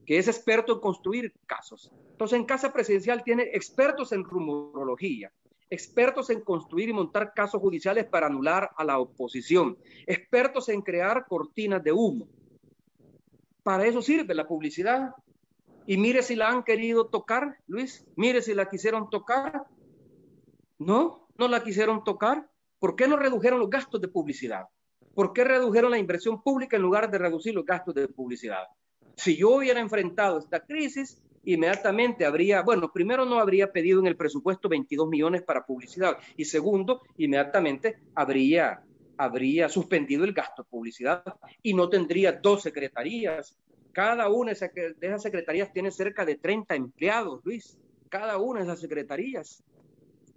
Speaker 2: que es experto en construir casos. Entonces, en Casa Presidencial tiene expertos en rumorología, expertos en construir y montar casos judiciales para anular a la oposición, expertos en crear cortinas de humo. Para eso sirve la publicidad. Y mire si la han querido tocar, Luis, mire si la quisieron tocar. No, no la quisieron tocar. ¿Por qué no redujeron los gastos de publicidad? ¿Por qué redujeron la inversión pública en lugar de reducir los gastos de publicidad? Si yo hubiera enfrentado esta crisis, inmediatamente habría, bueno, primero no habría pedido en el presupuesto 22 millones para publicidad y segundo, inmediatamente habría, habría suspendido el gasto de publicidad y no tendría dos secretarías. Cada una de esas secretarías tiene cerca de 30 empleados, Luis. Cada una de esas secretarías.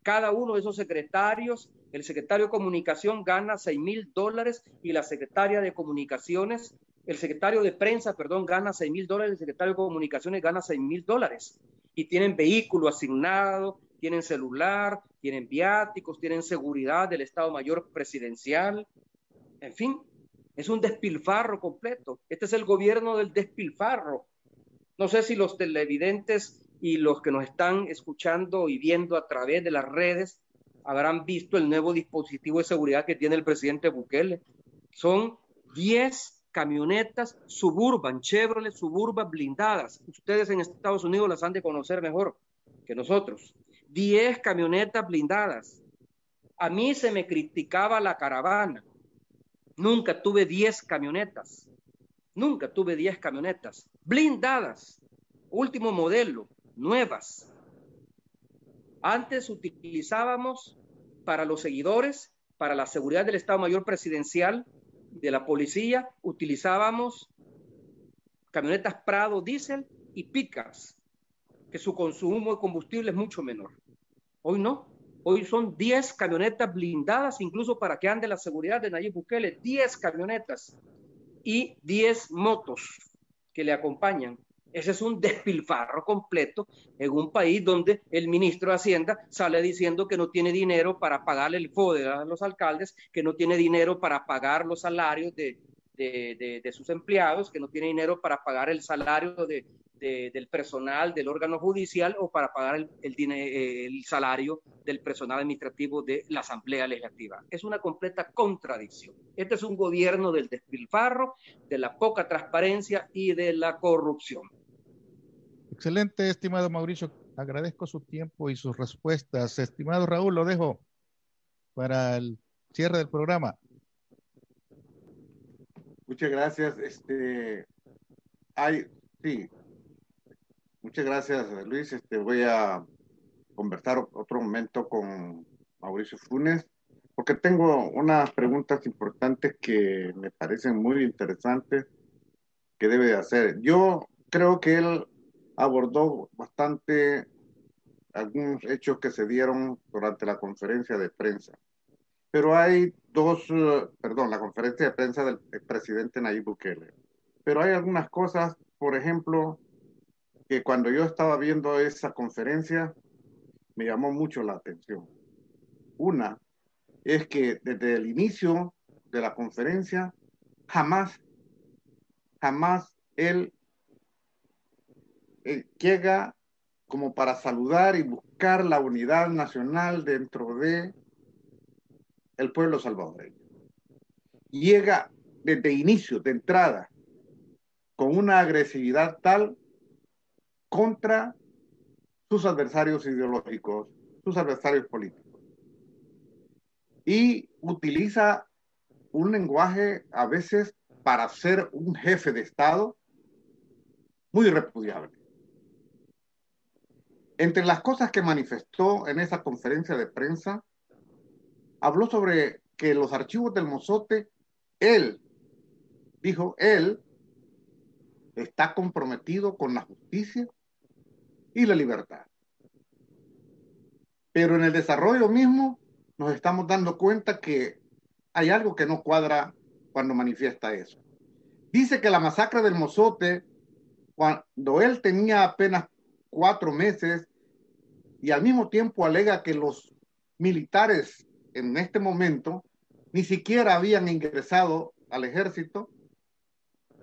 Speaker 2: Cada uno de esos secretarios, el secretario de comunicación gana 6 mil dólares y la secretaria de comunicaciones el secretario de prensa, perdón, gana 6 mil dólares, el secretario de comunicaciones gana 6 mil dólares. Y tienen vehículo asignado, tienen celular, tienen viáticos, tienen seguridad del Estado Mayor Presidencial. En fin, es un despilfarro completo. Este es el gobierno del despilfarro. No sé si los televidentes y los que nos están escuchando y viendo a través de las redes habrán visto el nuevo dispositivo de seguridad que tiene el presidente Bukele. Son 10 camionetas Suburban, Chevrolet Suburban blindadas. Ustedes en Estados Unidos las han de conocer mejor que nosotros. 10 camionetas blindadas. A mí se me criticaba la caravana. Nunca tuve 10 camionetas. Nunca tuve 10 camionetas blindadas. Último modelo, nuevas. Antes utilizábamos para los seguidores, para la seguridad del Estado Mayor Presidencial, de la policía utilizábamos camionetas Prado diésel y picas, que su consumo de combustible es mucho menor. Hoy no. Hoy son 10 camionetas blindadas, incluso para que ande la seguridad de Nayib Bukele, 10 camionetas y 10 motos que le acompañan. Ese es un despilfarro completo en un país donde el ministro de Hacienda sale diciendo que no tiene dinero para pagar el FODE a los alcaldes, que no tiene dinero para pagar los salarios de, sus empleados, que no tiene dinero para pagar el salario de, del personal del órgano judicial o para pagar el, el, salario del personal administrativo de la Asamblea Legislativa. Es una completa contradicción. Este es un gobierno del despilfarro, de la poca transparencia y de la corrupción.
Speaker 1: Excelente, estimado Mauricio. Agradezco su tiempo y sus respuestas. Estimado Raúl, lo dejo para el cierre del programa.
Speaker 3: Muchas gracias. Este, hay, sí. Muchas gracias, Luis. Este, voy a conversar otro momento con Mauricio Funes, porque tengo unas preguntas importantes que me parecen muy interesantes que debe de hacer. Yo creo que él abordó bastante algunos hechos que se dieron durante la conferencia de prensa. Pero hay dos, eh, perdón, la conferencia de prensa del presidente Nayib Bukele. Pero hay algunas cosas, por ejemplo, que cuando yo estaba viendo esa conferencia me llamó mucho la atención. Una es que desde el inicio de la conferencia jamás, jamás él eh, llega como para saludar y buscar la unidad nacional dentro de el pueblo salvadoreño. Llega desde inicio, de entrada, con una agresividad tal contra sus adversarios ideológicos, sus adversarios políticos. Y utiliza un lenguaje a veces para ser un jefe de Estado muy repudiable. Entre las cosas que manifestó en esa conferencia de prensa, habló sobre que los archivos del Mozote, él, dijo, él está comprometido con la justicia y la libertad. Pero en el desarrollo mismo nos estamos dando cuenta que hay algo que no cuadra cuando manifiesta eso. Dice que la masacre del Mozote, cuando él tenía apenas cuatro meses y al mismo tiempo alega que los militares en este momento ni siquiera habían ingresado al ejército,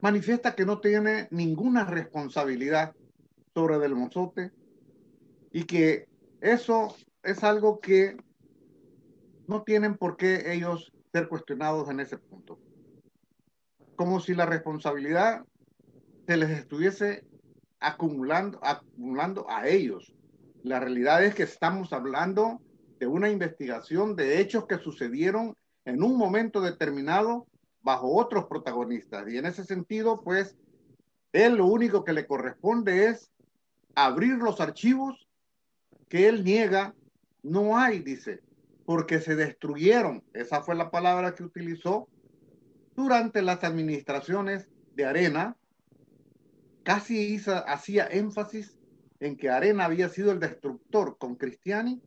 Speaker 3: manifiesta que no tiene ninguna responsabilidad sobre Del Mozote y que eso es algo que no tienen por qué ellos ser cuestionados en ese punto. Como si la responsabilidad se les estuviese acumulando, acumulando a ellos. La realidad es que estamos hablando de una investigación de hechos que sucedieron en un momento determinado bajo otros protagonistas. Y en ese sentido, pues, él lo único que le corresponde es abrir los archivos que él niega. No hay, dice, porque se destruyeron. Esa fue la palabra que utilizó durante las administraciones de Arena. Casi hacía énfasis en que Arena había sido el destructor con Cristiani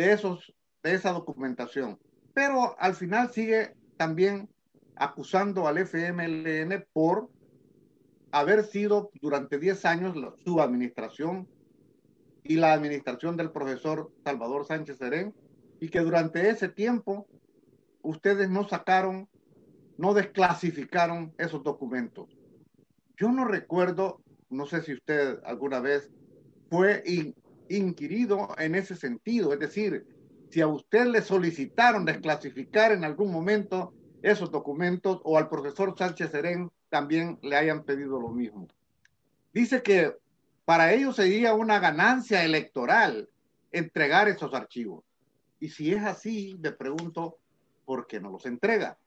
Speaker 3: de, esos, de esa documentación. Pero al final sigue también acusando al FMLN por haber sido durante 10 años su administración y la administración del profesor Salvador Sánchez Serén, y que durante ese tiempo ustedes no sacaron, no desclasificaron esos documentos. Yo no recuerdo, no sé si usted alguna vez fue inquirido en ese sentido, es decir, si a usted le solicitaron desclasificar en algún momento esos documentos o al profesor Sánchez Serén también le hayan pedido lo mismo. Dice que para ellos sería una ganancia electoral entregar esos archivos. Y si es así, le pregunto, ¿por qué no los entrega?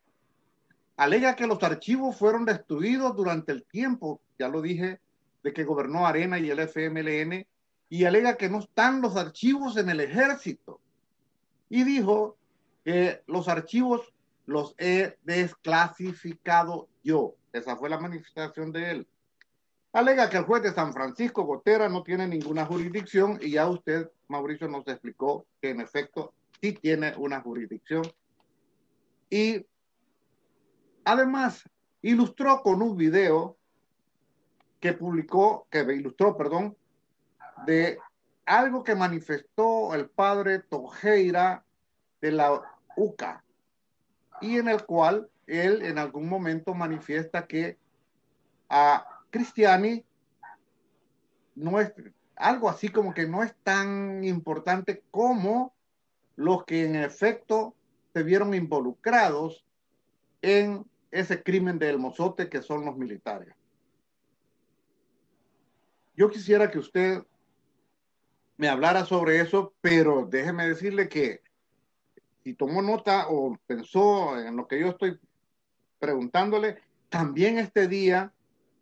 Speaker 3: Alega que los archivos fueron destruidos durante el tiempo, ya lo dije, de que gobernó Arena y el FMLN, y alega que no están los archivos en el ejército. Y dijo que los archivos los he desclasificado yo. Esa fue la manifestación de él. Alega que el juez de San Francisco Gotera no tiene ninguna jurisdicción y ya usted, Mauricio, nos explicó que en efecto sí tiene una jurisdicción. Y además ilustró con un video que publicó, que ilustró, perdón, de algo que manifestó el padre Tojeira de la UCA, y en el cual él en algún momento manifiesta que a Cristiani no es algo así como que no es tan importante como los que en efecto se vieron involucrados en ese crimen del mozote que son los militares. Yo quisiera que usted me hablara sobre eso, pero déjeme decirle que si tomó nota o pensó en lo que yo estoy preguntándole, también este día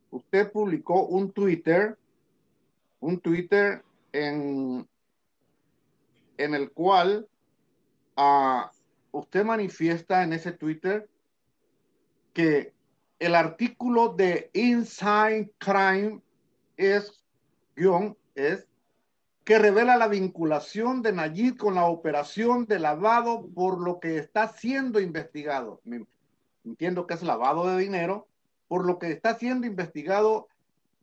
Speaker 3: usted publicó un Twitter, un Twitter en, en el cual uh, usted manifiesta en ese Twitter que el artículo de Inside Crime es, guion, es que revela la vinculación de Nayib con la operación de lavado por lo que está siendo investigado. Entiendo que es lavado de dinero, por lo que está siendo investigado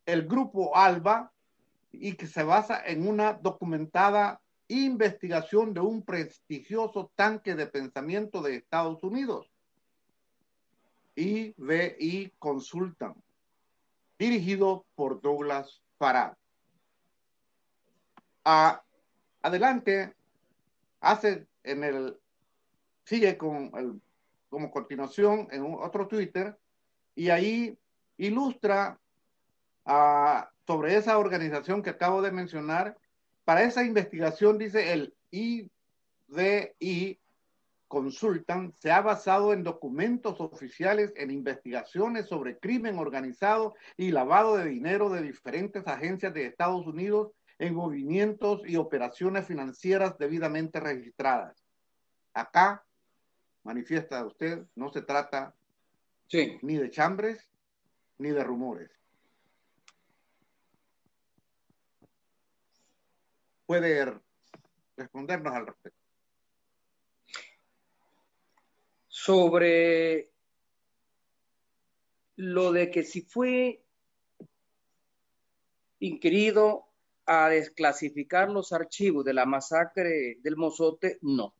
Speaker 3: el grupo ALBA y que se basa en una documentada investigación de un prestigioso tanque de pensamiento de Estados Unidos. IBI Consultan, dirigido por Douglas Farad adelante, hace en el, sigue con como continuación en otro Twitter y ahí ilustra sobre esa organización que acabo de mencionar. Para esa investigación, dice el IDI Consultan, se ha basado en documentos oficiales en investigaciones sobre crimen organizado y lavado de dinero de diferentes agencias de Estados Unidos en movimientos y operaciones financieras debidamente registradas. Acá, manifiesta usted, no se trata ni de chambres ni de rumores. Puede respondernos al respecto.
Speaker 2: Sobre lo de que si fue inquirido a desclasificar los archivos de la masacre del Mozote, no,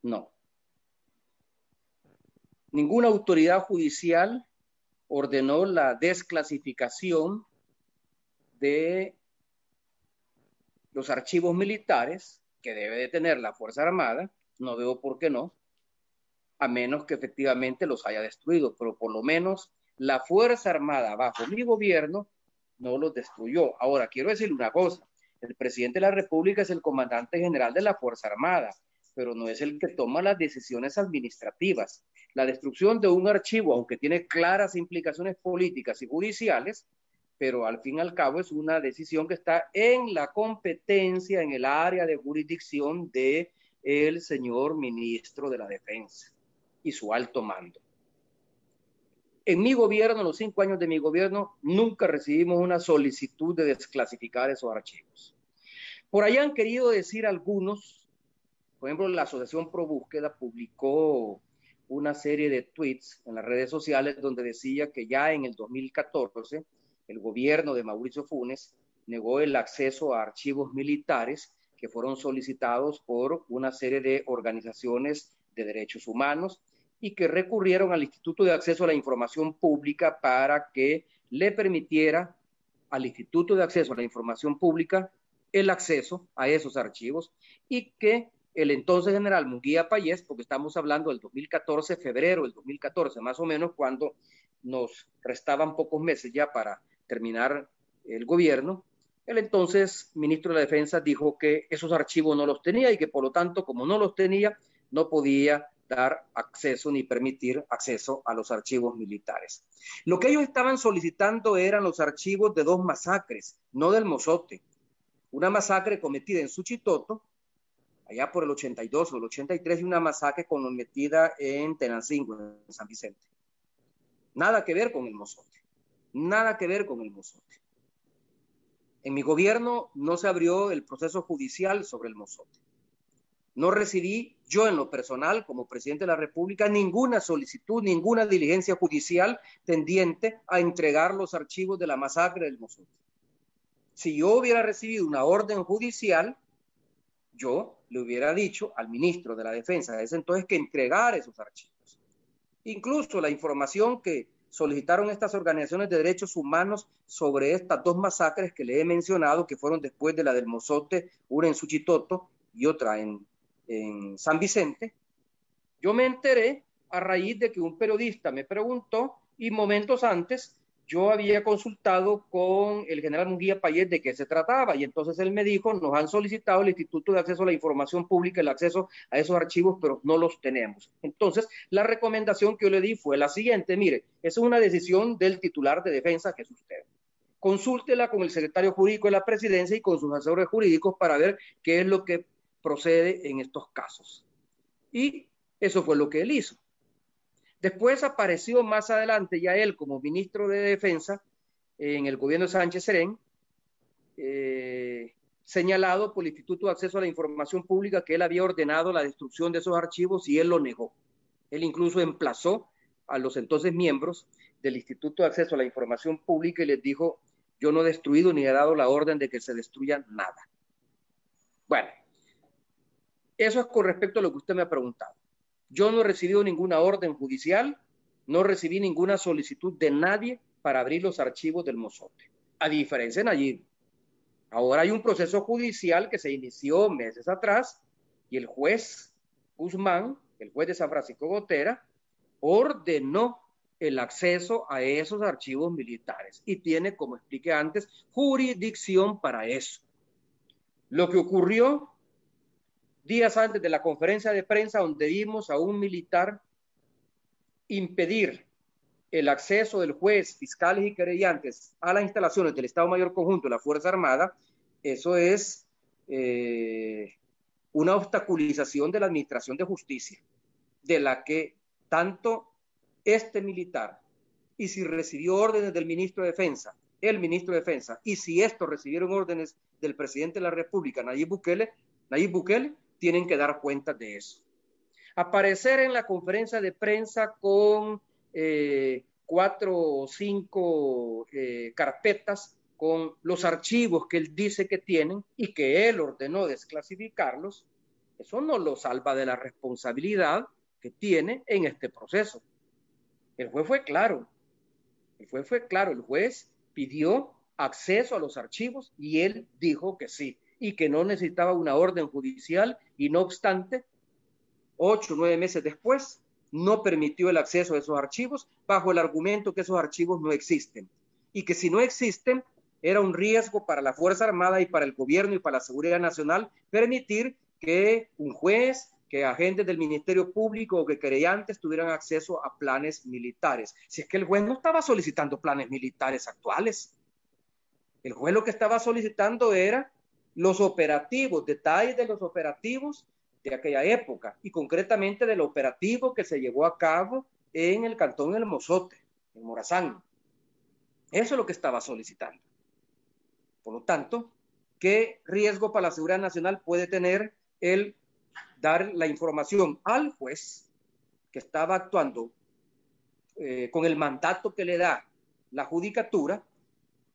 Speaker 2: no. Ninguna autoridad judicial ordenó la desclasificación de los archivos militares que debe de tener la Fuerza Armada, no veo por qué no, a menos que efectivamente los haya destruido, pero por lo menos la Fuerza Armada bajo mi gobierno no los destruyó. Ahora, quiero decirle una cosa, el presidente de la República es el comandante general de la Fuerza Armada, pero no es el que toma las decisiones administrativas. La destrucción de un archivo, aunque tiene claras implicaciones políticas y judiciales, pero al fin y al cabo es una decisión que está en la competencia, en el área de jurisdicción de el señor ministro de la Defensa y su alto mando. En mi gobierno, en los cinco años de mi gobierno, nunca recibimos una solicitud de desclasificar esos archivos. Por ahí han querido decir algunos, por ejemplo, la Asociación Pro Búsqueda publicó una serie de tweets en las redes sociales donde decía que ya en el 2014 el gobierno de Mauricio Funes negó el acceso a archivos militares que fueron solicitados por una serie de organizaciones de derechos humanos y que recurrieron al Instituto de Acceso a la Información Pública para que le permitiera al Instituto de Acceso a la Información Pública el acceso a esos archivos y que el entonces general Munguía Payés, porque estamos hablando del 2014, febrero del 2014, más o menos, cuando nos restaban pocos meses ya para terminar el gobierno, el entonces ministro de la Defensa dijo que esos archivos no los tenía y que por lo tanto, como no los tenía, no podía dar acceso ni permitir acceso a los archivos militares. Lo que ellos estaban solicitando eran los archivos de dos masacres, no del Mozote. Una masacre cometida en Suchitoto, allá por el 82 o el 83, y una masacre cometida en Tenancingo, en San Vicente. Nada que ver con el Mozote. Nada que ver con el mozote. En mi gobierno no se abrió el proceso judicial sobre el mozote. No recibí yo en lo personal, como presidente de la República, ninguna solicitud, ninguna diligencia judicial tendiente a entregar los archivos de la masacre del mozote. Si yo hubiera recibido una orden judicial, yo le hubiera dicho al ministro de la Defensa de ese entonces que entregara esos archivos. Incluso la información que solicitaron estas organizaciones de derechos humanos sobre estas dos masacres que le he mencionado, que fueron después de la del Mozote, una en Suchitoto y otra en, en San Vicente. Yo me enteré a raíz de que un periodista me preguntó y momentos antes yo había consultado con el general Munguía Payet de qué se trataba y entonces él me dijo, nos han solicitado el Instituto de Acceso a la Información Pública el acceso a esos archivos, pero no los tenemos. Entonces, la recomendación que yo le di fue la siguiente, mire, es una decisión del titular de defensa, que es usted. Consúltela con el secretario jurídico de la presidencia y con sus asesores jurídicos para ver qué es lo que procede en estos casos. Y eso fue lo que él hizo. Después apareció más adelante ya él como ministro de Defensa en el gobierno de Sánchez Serén, eh, señalado por el Instituto de Acceso a la Información Pública que él había ordenado la destrucción de esos archivos y él lo negó. Él incluso emplazó a los entonces miembros del Instituto de Acceso a la Información Pública y les dijo, yo no he destruido ni he dado la orden de que se destruya nada. Bueno, eso es con respecto a lo que usted me ha preguntado. Yo no he recibido ninguna orden judicial, no recibí ninguna solicitud de nadie para abrir los archivos del Mozote. A diferencia de Nayib. Ahora hay un proceso judicial que se inició meses atrás y el juez Guzmán, el juez de San Francisco Gotera, ordenó el acceso a esos archivos militares y tiene, como expliqué antes, jurisdicción para eso. Lo que ocurrió días antes de la conferencia de prensa donde vimos a un militar impedir el acceso del juez, fiscales y querellantes a las instalaciones del Estado Mayor Conjunto de la Fuerza Armada, eso es eh, una obstaculización de la Administración de Justicia, de la que tanto este militar, y si recibió órdenes del ministro de Defensa, el ministro de Defensa, y si estos recibieron órdenes del presidente de la República, Nayib Bukele, Nayib Bukele tienen que dar cuenta de eso. Aparecer en la conferencia de prensa con eh, cuatro o cinco eh, carpetas con los archivos que él dice que tienen y que él ordenó desclasificarlos, eso no lo salva de la responsabilidad que tiene en este proceso. El juez fue claro, el juez fue claro, el juez pidió acceso a los archivos y él dijo que sí y que no necesitaba una orden judicial y no obstante, ocho o nueve meses después, no permitió el acceso a esos archivos bajo el argumento que esos archivos no existen y que si no existen era un riesgo para la Fuerza Armada y para el gobierno y para la seguridad nacional permitir que un juez, que agentes del Ministerio Público o que creyentes tuvieran acceso a planes militares. Si es que el juez no estaba solicitando planes militares actuales. El juez lo que estaba solicitando era los operativos, detalles de los operativos de aquella época y concretamente del operativo que se llevó a cabo en el cantón El Mozote, en Morazán. Eso es lo que estaba solicitando. Por lo tanto, ¿qué riesgo para la seguridad nacional puede tener el dar la información al juez que estaba actuando eh, con el mandato que le da la judicatura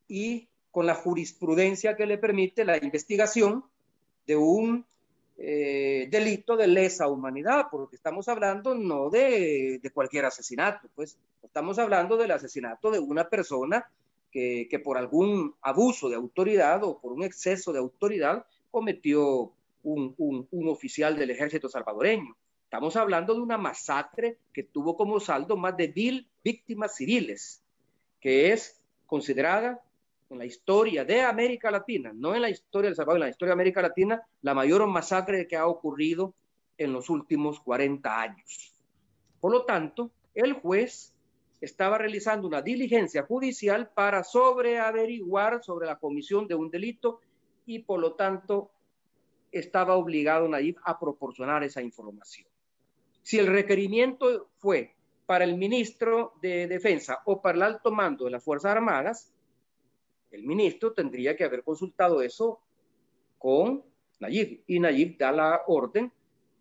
Speaker 2: y con la jurisprudencia que le permite la investigación de un eh, delito de lesa humanidad, porque estamos hablando no de, de, cualquier asesinato, pues estamos hablando del asesinato de una persona que, que, por algún abuso de autoridad o por un exceso de autoridad cometió un, un, un oficial del ejército salvadoreño. Estamos hablando de una masacre que tuvo como saldo más de mil víctimas civiles, que es considerada en la historia de América Latina, no en la historia del Salvador, en la historia de América Latina, la mayor masacre que ha ocurrido en los últimos 40 años. Por lo tanto, el juez estaba realizando una diligencia judicial para sobreaveriguar sobre la comisión de un delito y por lo tanto estaba obligado Nayib a proporcionar esa información. Si el requerimiento fue para el ministro de Defensa o para el alto mando de las Fuerzas Armadas, el ministro tendría que haber consultado eso con Nayib y Nayib da la orden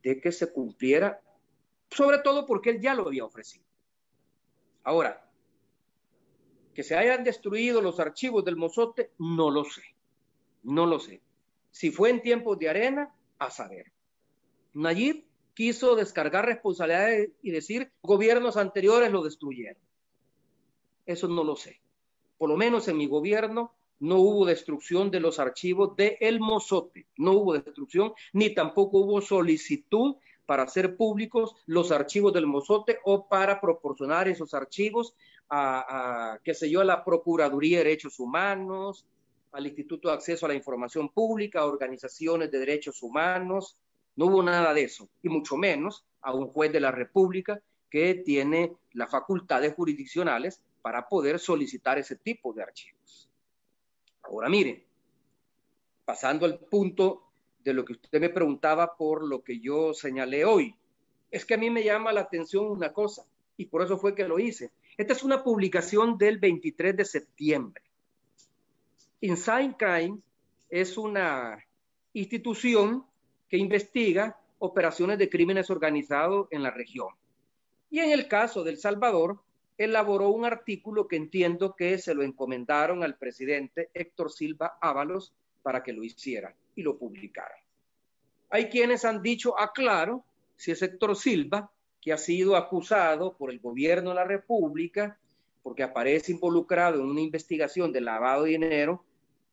Speaker 2: de que se cumpliera, sobre todo porque él ya lo había ofrecido. Ahora, que se hayan destruido los archivos del Mozote, no lo sé, no lo sé. Si fue en tiempos de arena, a saber. Nayib quiso descargar responsabilidades y decir gobiernos anteriores lo destruyeron. Eso no lo sé por lo menos en mi gobierno, no hubo destrucción de los archivos de El Mozote, no hubo destrucción, ni tampoco hubo solicitud para hacer públicos los archivos del Mozote o para proporcionar esos archivos a, a, qué sé yo, a la Procuraduría de Derechos Humanos, al Instituto de Acceso a la Información Pública, a organizaciones de derechos humanos. No hubo nada de eso, y mucho menos a un juez de la República que tiene las facultades jurisdiccionales para poder solicitar ese tipo de archivos. Ahora miren, pasando al punto de lo que usted me preguntaba por lo que yo señalé hoy, es que a mí me llama la atención una cosa y por eso fue que lo hice. Esta es una publicación del 23 de septiembre. Inside Crime es una institución que investiga operaciones de crímenes organizados en la región. Y en el caso del Salvador, elaboró un artículo que entiendo que se lo encomendaron al presidente Héctor Silva Ábalos para que lo hiciera y lo publicara. Hay quienes han dicho, aclaro, ah, si es Héctor Silva, que ha sido acusado por el gobierno de la República, porque aparece involucrado en una investigación de lavado de dinero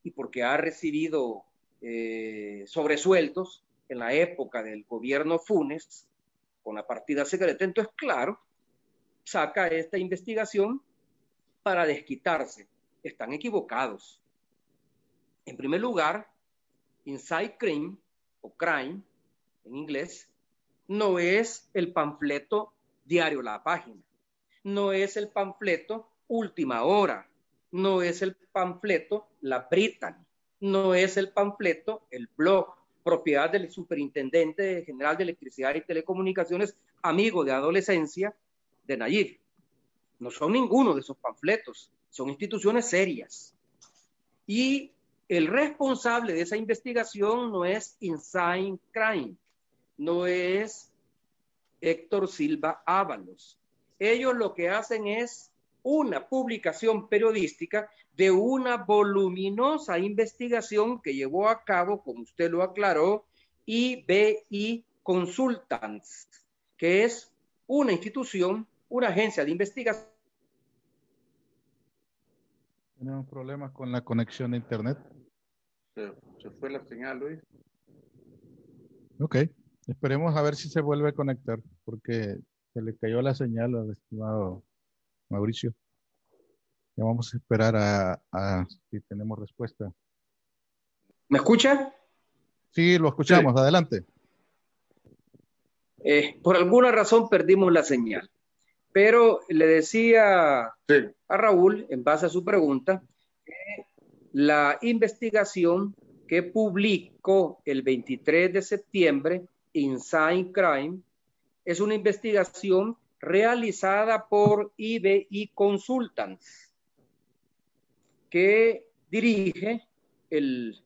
Speaker 2: y porque ha recibido eh, sobresueltos en la época del gobierno Funes con la partida secreta. Entonces, claro, saca esta investigación para desquitarse. Están equivocados. En primer lugar, Inside Crime o Crime en inglés no es el panfleto diario La Página, no es el panfleto Última Hora, no es el panfleto La Brittany, no es el panfleto El Blog, propiedad del superintendente general de electricidad y telecomunicaciones, amigo de adolescencia, de Nayib. No son ninguno de esos panfletos, son instituciones serias. Y el responsable de esa investigación no es Inside Crime, no es Héctor Silva Ábalos. Ellos lo que hacen es una publicación periodística de una voluminosa investigación que llevó a cabo, como usted lo aclaró, IBI Consultants, que es una institución una agencia de investigación.
Speaker 1: Tenemos problemas con la conexión de Internet.
Speaker 3: se, fue la señal, Luis.
Speaker 1: Ok, esperemos a ver si se vuelve a conectar, porque se le cayó la señal al estimado Mauricio. Ya vamos a esperar a, si tenemos respuesta.
Speaker 2: ¿Me escucha?
Speaker 1: Sí, lo escuchamos. Adelante.
Speaker 2: Eh, por alguna razón perdimos la señal, pero le decía a Raúl, en base a su pregunta, que la investigación que publicó el 23 de septiembre Inside Crime es una investigación realizada por IBI Consultants que dirige el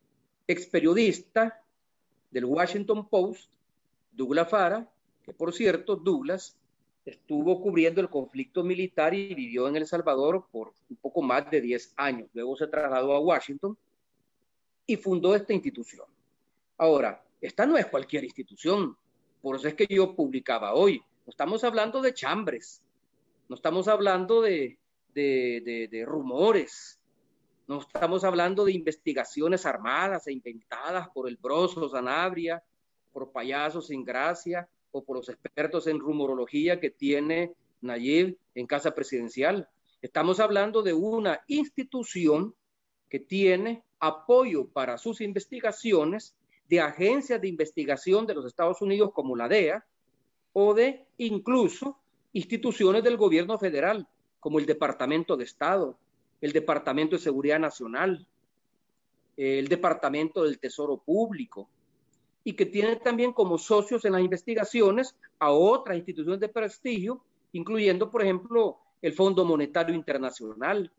Speaker 2: ex periodista del Washington Post, Douglas Fara, que por cierto, Douglas estuvo cubriendo el conflicto militar y vivió en El Salvador por un poco más de 10 años. Luego se trasladó a Washington y fundó esta institución. Ahora, esta no es cualquier institución, por eso es que yo publicaba hoy. No estamos hablando de chambres, no estamos hablando de, de, de rumores, no estamos hablando de investigaciones armadas e inventadas por el broso Sanabria, por payasos sin gracia por los expertos en rumorología que tiene Nayib en Casa Presidencial. Estamos hablando de una institución que tiene apoyo para sus investigaciones de agencias de investigación de los Estados Unidos como la DEA o de incluso instituciones del gobierno federal como el Departamento de Estado, el Departamento de Seguridad Nacional, el Departamento del Tesoro Público, y que tiene también como socios en las investigaciones a otras instituciones de prestigio, incluyendo, por ejemplo, el Fondo Monetario Internacional,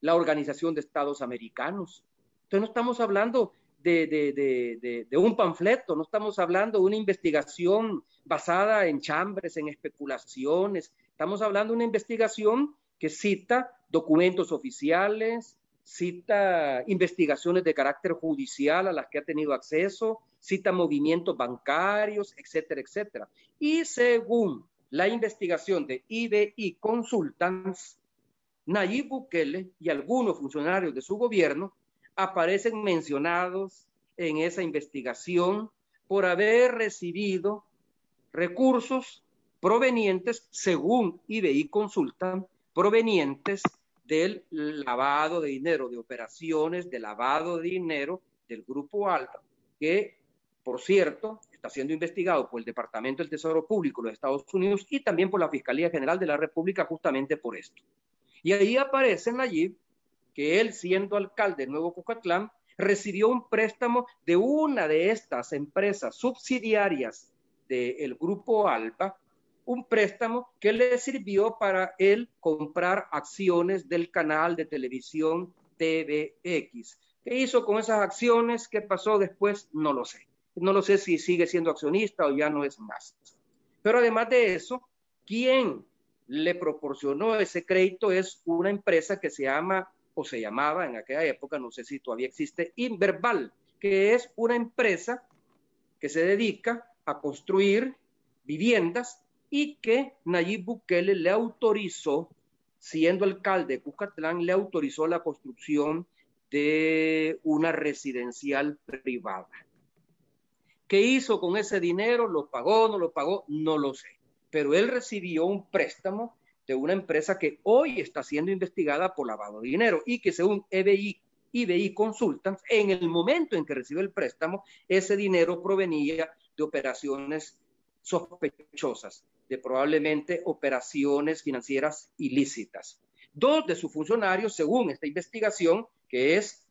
Speaker 2: la Organización de Estados Americanos. Entonces no estamos hablando de, de, de, un panfleto, no estamos hablando de una investigación basada en chambres, en especulaciones, estamos hablando de una investigación que cita documentos oficiales, cita investigaciones de carácter judicial a las que ha tenido acceso, cita movimientos bancarios, etcétera, etcétera. Y según la investigación de IBI Consultants, Nayib Bukele y algunos funcionarios de su gobierno aparecen mencionados en esa investigación por haber recibido recursos provenientes, según IBI Consultants, provenientes del lavado de dinero, de operaciones de lavado de dinero del Grupo Alfa, que, por cierto, está siendo investigado por el Departamento del Tesoro Público de los Estados Unidos y también por la Fiscalía General de la República justamente por esto. Y ahí aparece allí que él, siendo alcalde de Nuevo Cucatlán, recibió un préstamo de una de estas empresas subsidiarias del Grupo Alfa un préstamo que le sirvió para él comprar acciones del canal de televisión TVX. ¿Qué hizo con esas acciones? ¿Qué pasó después? No lo sé. No lo sé si sigue siendo accionista o ya no es más. Pero además de eso, ¿quién le proporcionó ese crédito? Es una empresa que se llama o se llamaba en aquella época, no sé si todavía existe, Inverbal, que es una empresa que se dedica a construir viviendas y que Nayib Bukele le autorizó, siendo alcalde de Cuscatlán, le autorizó la construcción de una residencial privada. ¿Qué hizo con ese dinero? ¿Lo pagó? ¿No lo pagó? No lo sé. Pero él recibió un préstamo de una empresa que hoy está siendo investigada por lavado de dinero y que según EBI, IBI Consultants, en el momento en que recibió el préstamo, ese dinero provenía de operaciones sospechosas de probablemente operaciones financieras ilícitas. Dos de sus funcionarios, según esta investigación, que es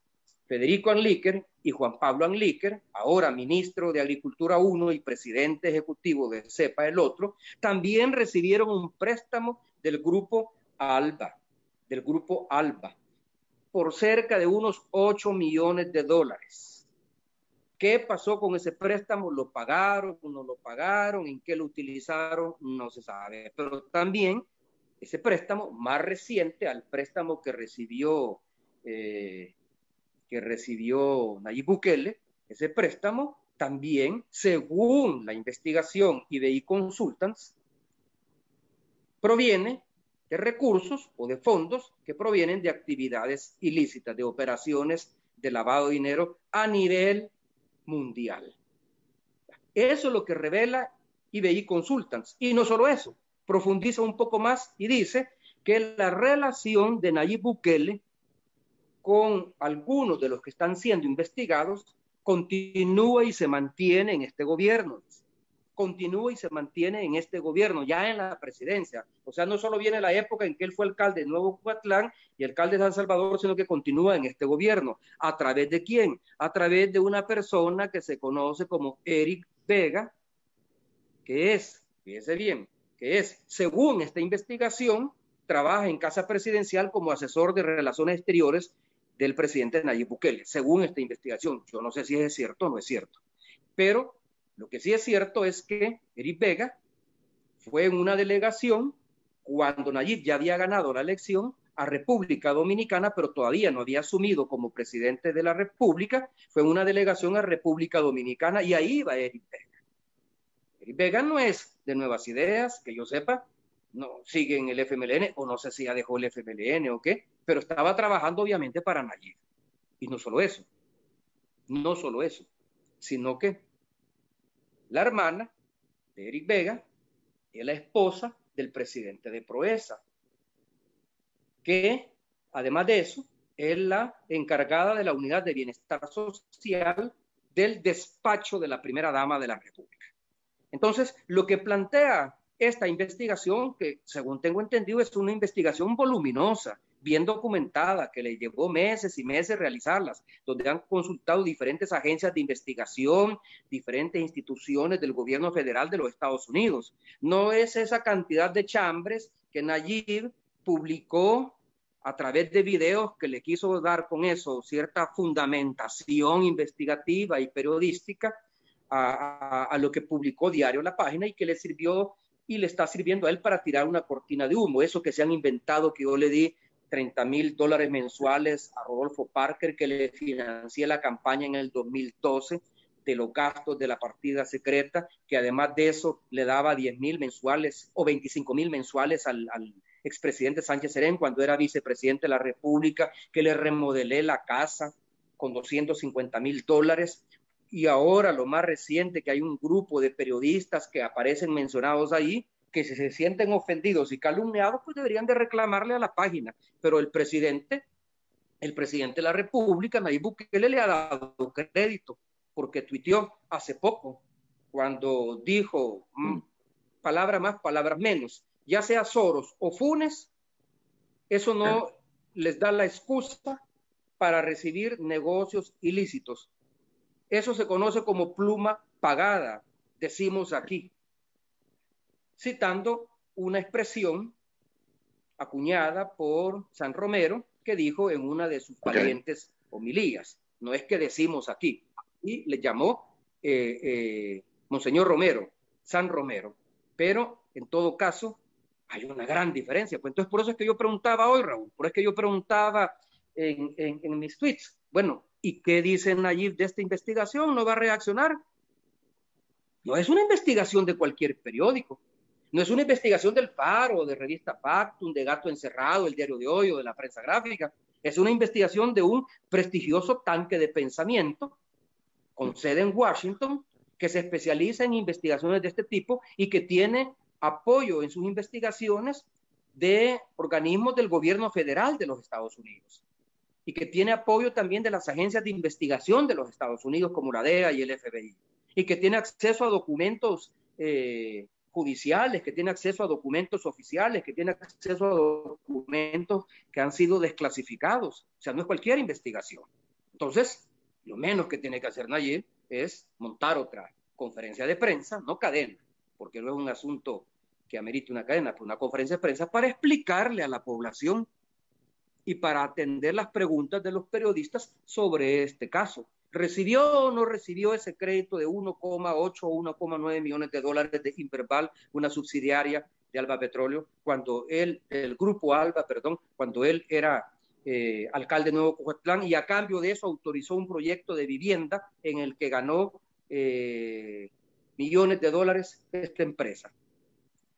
Speaker 2: Federico Anliker y Juan Pablo Anliker, ahora ministro de Agricultura uno y presidente ejecutivo de CEPA el otro, también recibieron un préstamo del grupo ALBA, del grupo ALBA, por cerca de unos 8 millones de dólares. ¿Qué pasó con ese préstamo? ¿Lo pagaron? ¿No lo pagaron? ¿En qué lo utilizaron? No se sabe. Pero también ese préstamo más reciente al préstamo que recibió, eh, que recibió Nayib Bukele, ese préstamo también, según la investigación IBI Consultants, proviene de recursos o de fondos que provienen de actividades ilícitas, de operaciones de lavado de dinero a nivel mundial. Eso es lo que revela IBI Consultants. Y no solo eso, profundiza un poco más y dice que la relación de Nayib Bukele con algunos de los que están siendo investigados continúa y se mantiene en este gobierno. Continúa y se mantiene en este gobierno, ya en la presidencia. O sea, no solo viene la época en que él fue alcalde de Nuevo Cuatlán y alcalde de San Salvador, sino que continúa en este gobierno. ¿A través de quién? A través de una persona que se conoce como Eric Vega, que es, fíjese bien, que es, según esta investigación, trabaja en Casa Presidencial como asesor de Relaciones Exteriores del presidente Nayib Bukele, según esta investigación. Yo no sé si es cierto o no es cierto. Pero lo que sí es cierto es que Eric Vega fue en una delegación cuando Nayib ya había ganado la elección a República Dominicana, pero todavía no había asumido como presidente de la República, fue una delegación a República Dominicana y ahí va Eric Vega. Eric Vega no es de nuevas ideas, que yo sepa, no sigue en el FMLN, o no sé si ya dejó el FMLN o qué, pero estaba trabajando obviamente para Nayib. Y no solo eso, no solo eso, sino que la hermana de Eric Vega es la esposa del presidente de Proesa, que además de eso es la encargada de la unidad de bienestar social del despacho de la primera dama de la República. Entonces, lo que plantea esta investigación, que según tengo entendido es una investigación voluminosa, bien documentada, que le llevó meses y meses realizarlas, donde han consultado diferentes agencias de investigación, diferentes instituciones del gobierno federal de los Estados Unidos. No es esa cantidad de chambres que Nayib publicó a través de videos que le quiso dar con eso cierta fundamentación investigativa y periodística a, a, lo que publicó Diario La Página y que le sirvió y le está sirviendo a él para tirar una cortina de humo. Eso que se han inventado, que yo le di 30 mil dólares mensuales a Rodolfo Parker, que le financié la campaña en el 2012 de los gastos de la partida secreta, que además de eso le daba 10 mil mensuales o 25 mil mensuales al, al expresidente Sánchez Serén cuando era vicepresidente de la República, que le remodelé la casa con 250 mil dólares. Y ahora lo más reciente que hay un grupo de periodistas que aparecen mencionados ahí que si se sienten ofendidos y calumniados, pues deberían de reclamarle a la página. Pero el presidente, el presidente de la República, Nayib Bukele, le ha dado crédito porque tuiteó hace poco cuando dijo mm, palabras más, palabras menos, ya sea Soros o Funes, eso no les da la excusa para recibir negocios ilícitos. Eso se conoce como pluma pagada, decimos aquí, citando una expresión acuñada por San Romero que dijo en una de sus valientes homilías. No es que decimos aquí. Y le llamó eh, eh, Monseñor Romero, San Romero. Pero en todo caso, hay una gran diferencia. Pues entonces, por eso es que yo preguntaba hoy, Raúl, por eso es que yo preguntaba en, en, en mis tweets. Bueno, ¿Y qué dice Nayib de esta investigación? ¿No va a reaccionar? No es una investigación de cualquier periódico. No es una investigación del Faro, de Revista Factum, de Gato Encerrado, el Diario de Hoy o de la prensa gráfica. Es una investigación de un prestigioso tanque de pensamiento con sede en Washington que se especializa en investigaciones de este tipo y que tiene apoyo en sus investigaciones de organismos del gobierno federal de los Estados Unidos y que tiene apoyo también de las agencias de investigación de los Estados Unidos como la DEA y el FBI, y que tiene acceso a documentos eh, judiciales, que tiene acceso a documentos oficiales, que tiene acceso a documentos que han sido desclasificados. O sea, no es cualquier investigación. Entonces, lo menos que tiene que hacer Nayib es montar otra conferencia de prensa, no cadena, porque no es un asunto que amerite una cadena, pero una conferencia de prensa para explicarle a la población y para atender las preguntas de los periodistas sobre este caso. ¿Recibió o no recibió ese crédito de 1,8 o 1,9 millones de dólares de Inverbal, una subsidiaria de Alba Petróleo, cuando él, el grupo Alba, perdón, cuando él era eh, alcalde de Nuevo Cojuetlán y a cambio de eso autorizó un proyecto de vivienda en el que ganó eh, millones de dólares esta empresa.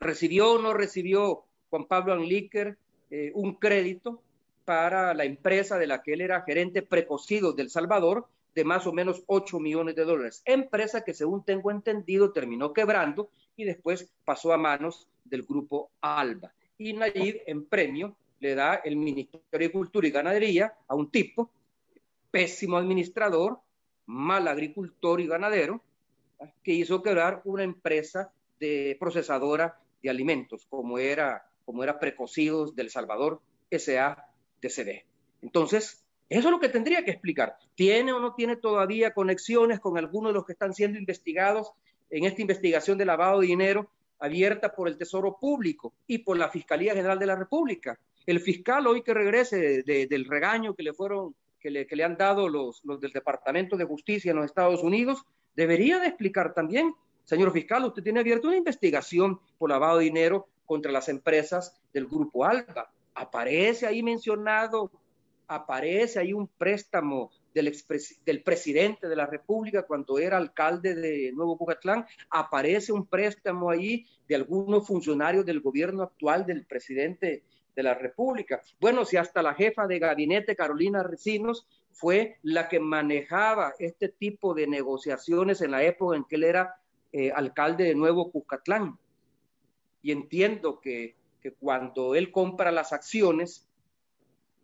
Speaker 2: ¿Recibió o no recibió Juan Pablo Anlíquer eh, un crédito para la empresa de la que él era gerente precocido del Salvador de más o menos 8 millones de dólares. Empresa que según tengo entendido terminó quebrando y después pasó a manos del grupo ALBA. Y Nayib en premio le da el Ministerio de Agricultura y Ganadería a un tipo, pésimo administrador, mal agricultor y ganadero, que hizo quebrar una empresa de procesadora de alimentos, como era, como era Precocidos del Salvador, SADCB. Entonces, eso es lo que tendría que explicar. ¿Tiene o no tiene todavía conexiones con algunos de los que están siendo investigados en esta investigación de lavado de dinero abierta por el Tesoro Público y por la Fiscalía General de la República? El fiscal hoy que regrese del regaño que le fueron, que le, que le han dado los, los del Departamento de Justicia en los Estados Unidos, debería de explicar también, señor fiscal, usted tiene abierta una investigación por lavado de dinero contra las empresas del Grupo Alba. Aparece ahí mencionado, aparece ahí un préstamo del, del presidente de la República cuando era alcalde de Nuevo Bucatlán, aparece un préstamo ahí de algunos funcionarios del gobierno actual del presidente de la República. Bueno, si hasta la jefa de gabinete, Carolina Recinos, fue la que manejaba este tipo de negociaciones en la época en que él era eh, alcalde de Nuevo Cucatlán. Y entiendo que, que, cuando él compra las acciones,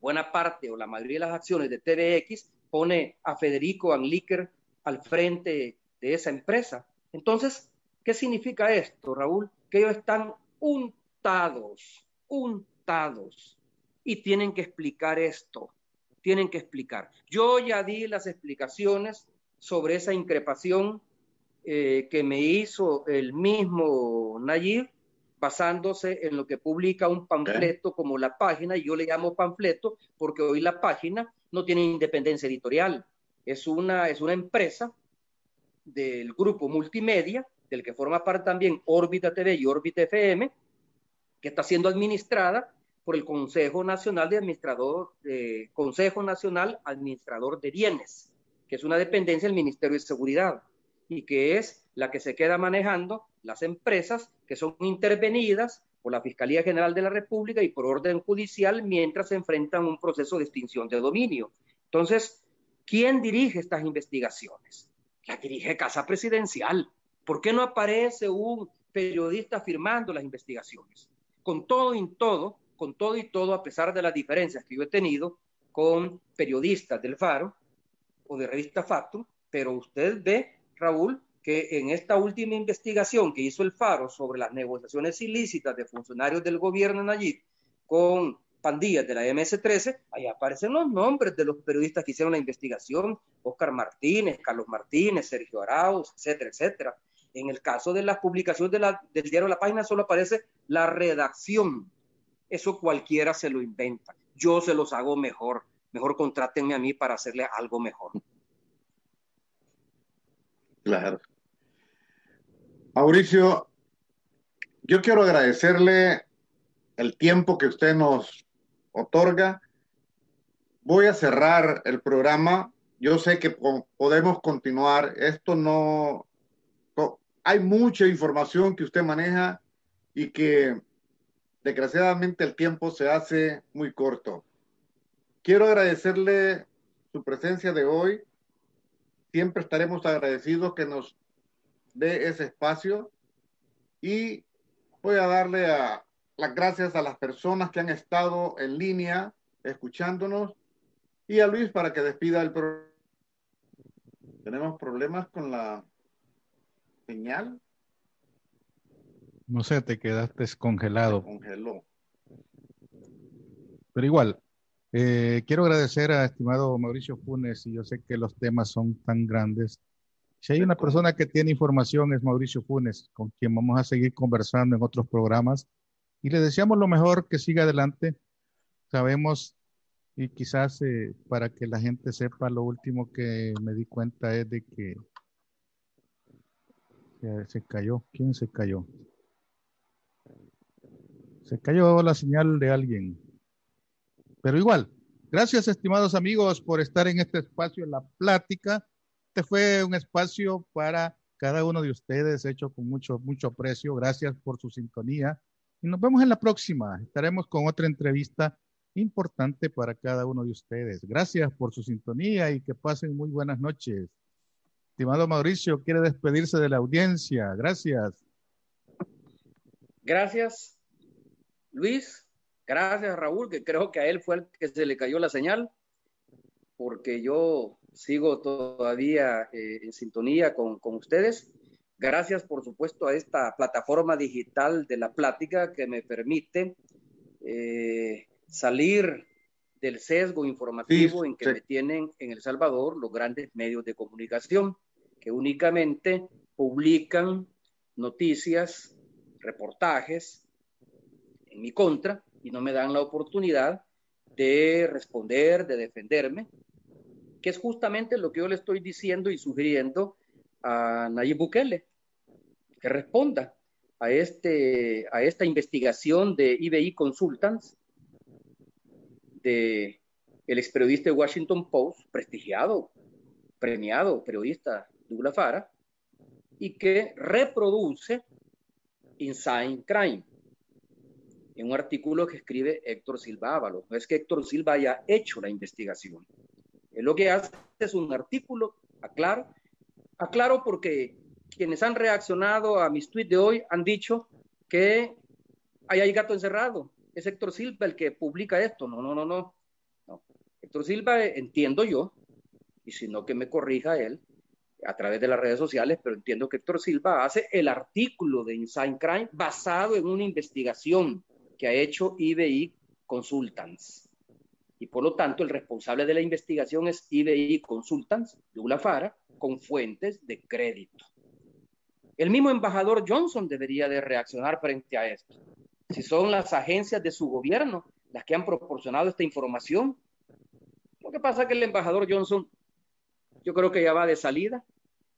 Speaker 2: buena parte o la mayoría de las acciones de TVX pone a Federico Anliker al frente de esa empresa. Entonces, ¿qué significa esto, Raúl? Que ellos están untados, untados, y tienen que explicar esto tienen que explicar. Yo ya di las explicaciones sobre esa increpación eh, que me hizo el mismo Nayib, basándose en lo que publica un panfleto como la página, y yo le llamo panfleto porque hoy la página no tiene independencia editorial, es una, es una empresa del grupo multimedia, del que forma parte también Órbita TV y Órbita FM, que está siendo administrada por el Consejo Nacional de Administrador, eh, Consejo Nacional Administrador de Bienes, que es una dependencia del Ministerio de Seguridad y que es la que se queda manejando las empresas que son intervenidas por la Fiscalía General de la República y por orden judicial mientras se enfrentan un proceso de extinción de dominio. Entonces, ¿quién dirige estas investigaciones? La dirige Casa Presidencial. ¿Por qué no aparece un periodista firmando las investigaciones? Con todo y todo, con todo y todo, a pesar de las diferencias que yo he tenido con periodistas del Faro o de revista Factum, pero usted ve, Raúl, que en esta última investigación que hizo el Faro sobre las negociaciones ilícitas de funcionarios del gobierno allí con pandillas de la MS-13, ahí aparecen los nombres de los periodistas que hicieron la investigación, Oscar Martínez, Carlos Martínez, Sergio Arauz, etcétera, etcétera. En el caso de las publicaciones del diario La Página solo aparece la redacción eso cualquiera se lo inventa. Yo se los hago mejor. Mejor contrátenme a mí para hacerle algo mejor.
Speaker 3: Claro. Mauricio, yo quiero agradecerle el tiempo que usted nos otorga. Voy a cerrar el programa. Yo sé que podemos continuar. Esto no... Hay mucha información que usted maneja y que Desgraciadamente el tiempo se hace muy corto. Quiero agradecerle su presencia de hoy. Siempre estaremos agradecidos que nos dé ese espacio y voy a darle las gracias a las personas que han estado en línea escuchándonos y a Luis para que despida el programa. Tenemos problemas con la señal.
Speaker 1: No sé, te quedaste congelado.
Speaker 3: congeló.
Speaker 1: Pero igual, eh, quiero agradecer a estimado Mauricio Funes, y yo sé que los temas son tan grandes. Si hay una persona que tiene información es Mauricio Funes, con quien vamos a seguir conversando en otros programas. Y le deseamos lo mejor, que siga adelante. Sabemos, y quizás eh, para que la gente sepa, lo último que me di cuenta es de que se cayó. ¿Quién se cayó? Se cayó la señal de alguien. Pero igual, gracias estimados amigos por estar en este espacio en la plática. Este fue un espacio para cada uno de ustedes hecho con mucho, mucho aprecio. Gracias por su sintonía. Y nos vemos en la próxima. Estaremos con otra entrevista importante para cada uno de ustedes. Gracias por su sintonía y que pasen muy buenas noches. Estimado Mauricio, quiere despedirse de la audiencia. Gracias.
Speaker 2: Gracias, Luis. Gracias, Raúl, que creo que a él fue el que se le cayó la señal, porque yo sigo todavía eh, en sintonía con, con ustedes. Gracias, por supuesto, a esta plataforma digital de la plática que me permite eh, salir del sesgo informativo en que me tienen en El Salvador los grandes medios de comunicación, que únicamente publican noticias, reportajes en mi contra y no me dan la oportunidad de responder, de defenderme, que es justamente lo que yo le estoy diciendo y sugiriendo a Nayib Bukele, que responda a, este, a esta investigación de IBI Consultants, de el ex periodista de Washington Post, prestigiado, premiado periodista Douglas Fara, y que reproduce Inside Crime en un artículo que escribe Héctor Silva Ábalos. No es que Héctor Silva haya hecho la investigación. Lo que hace es un artículo, aclaro, aclaro porque quienes han reaccionado a mis tweets de hoy han dicho que hay, hay gato encerrado. Es Héctor Silva el que publica esto. No, no, no, no. no. Héctor Silva, entiendo yo, y si no que me corrija él a través de las redes sociales, pero entiendo que Héctor Silva hace el artículo de Inside Crime basado en una investigación que ha hecho IBI Consultants. Y por lo tanto, el responsable de la investigación es IBI Consultants, de Fara, con fuentes de crédito. El mismo embajador Johnson debería de reaccionar frente a esto. Si son las agencias de su gobierno las que han proporcionado esta información. Lo que pasa es que el embajador Johnson, yo creo que ya va de salida,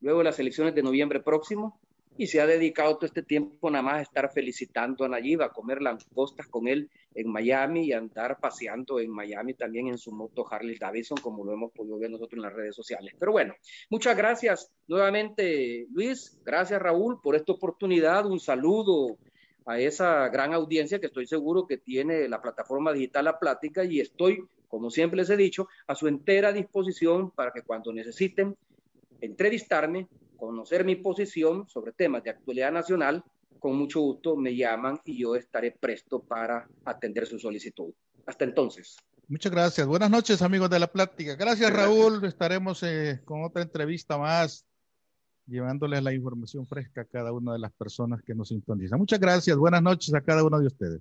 Speaker 2: luego de las elecciones de noviembre próximo, y se ha dedicado todo este tiempo nada más a estar felicitando a Nayib, a comer langostas con él en Miami y a andar paseando en Miami también en su moto Harley Davidson, como lo hemos podido ver nosotros en las redes sociales. Pero bueno, muchas gracias nuevamente, Luis. Gracias, Raúl, por esta oportunidad. Un saludo a esa gran audiencia que estoy seguro que tiene la plataforma digital La Plática y estoy, como siempre les he dicho, a su entera disposición para que cuando necesiten entrevistarme conocer mi posición sobre temas de actualidad nacional, con mucho gusto me llaman y yo estaré presto para atender su solicitud. Hasta entonces.
Speaker 1: Muchas gracias. Buenas noches, amigos de la plática. Gracias, Raúl. Estaremos eh, con otra entrevista más, llevándoles la información fresca a cada una de las personas que nos sintonizan. Muchas gracias. Buenas noches a cada uno de ustedes.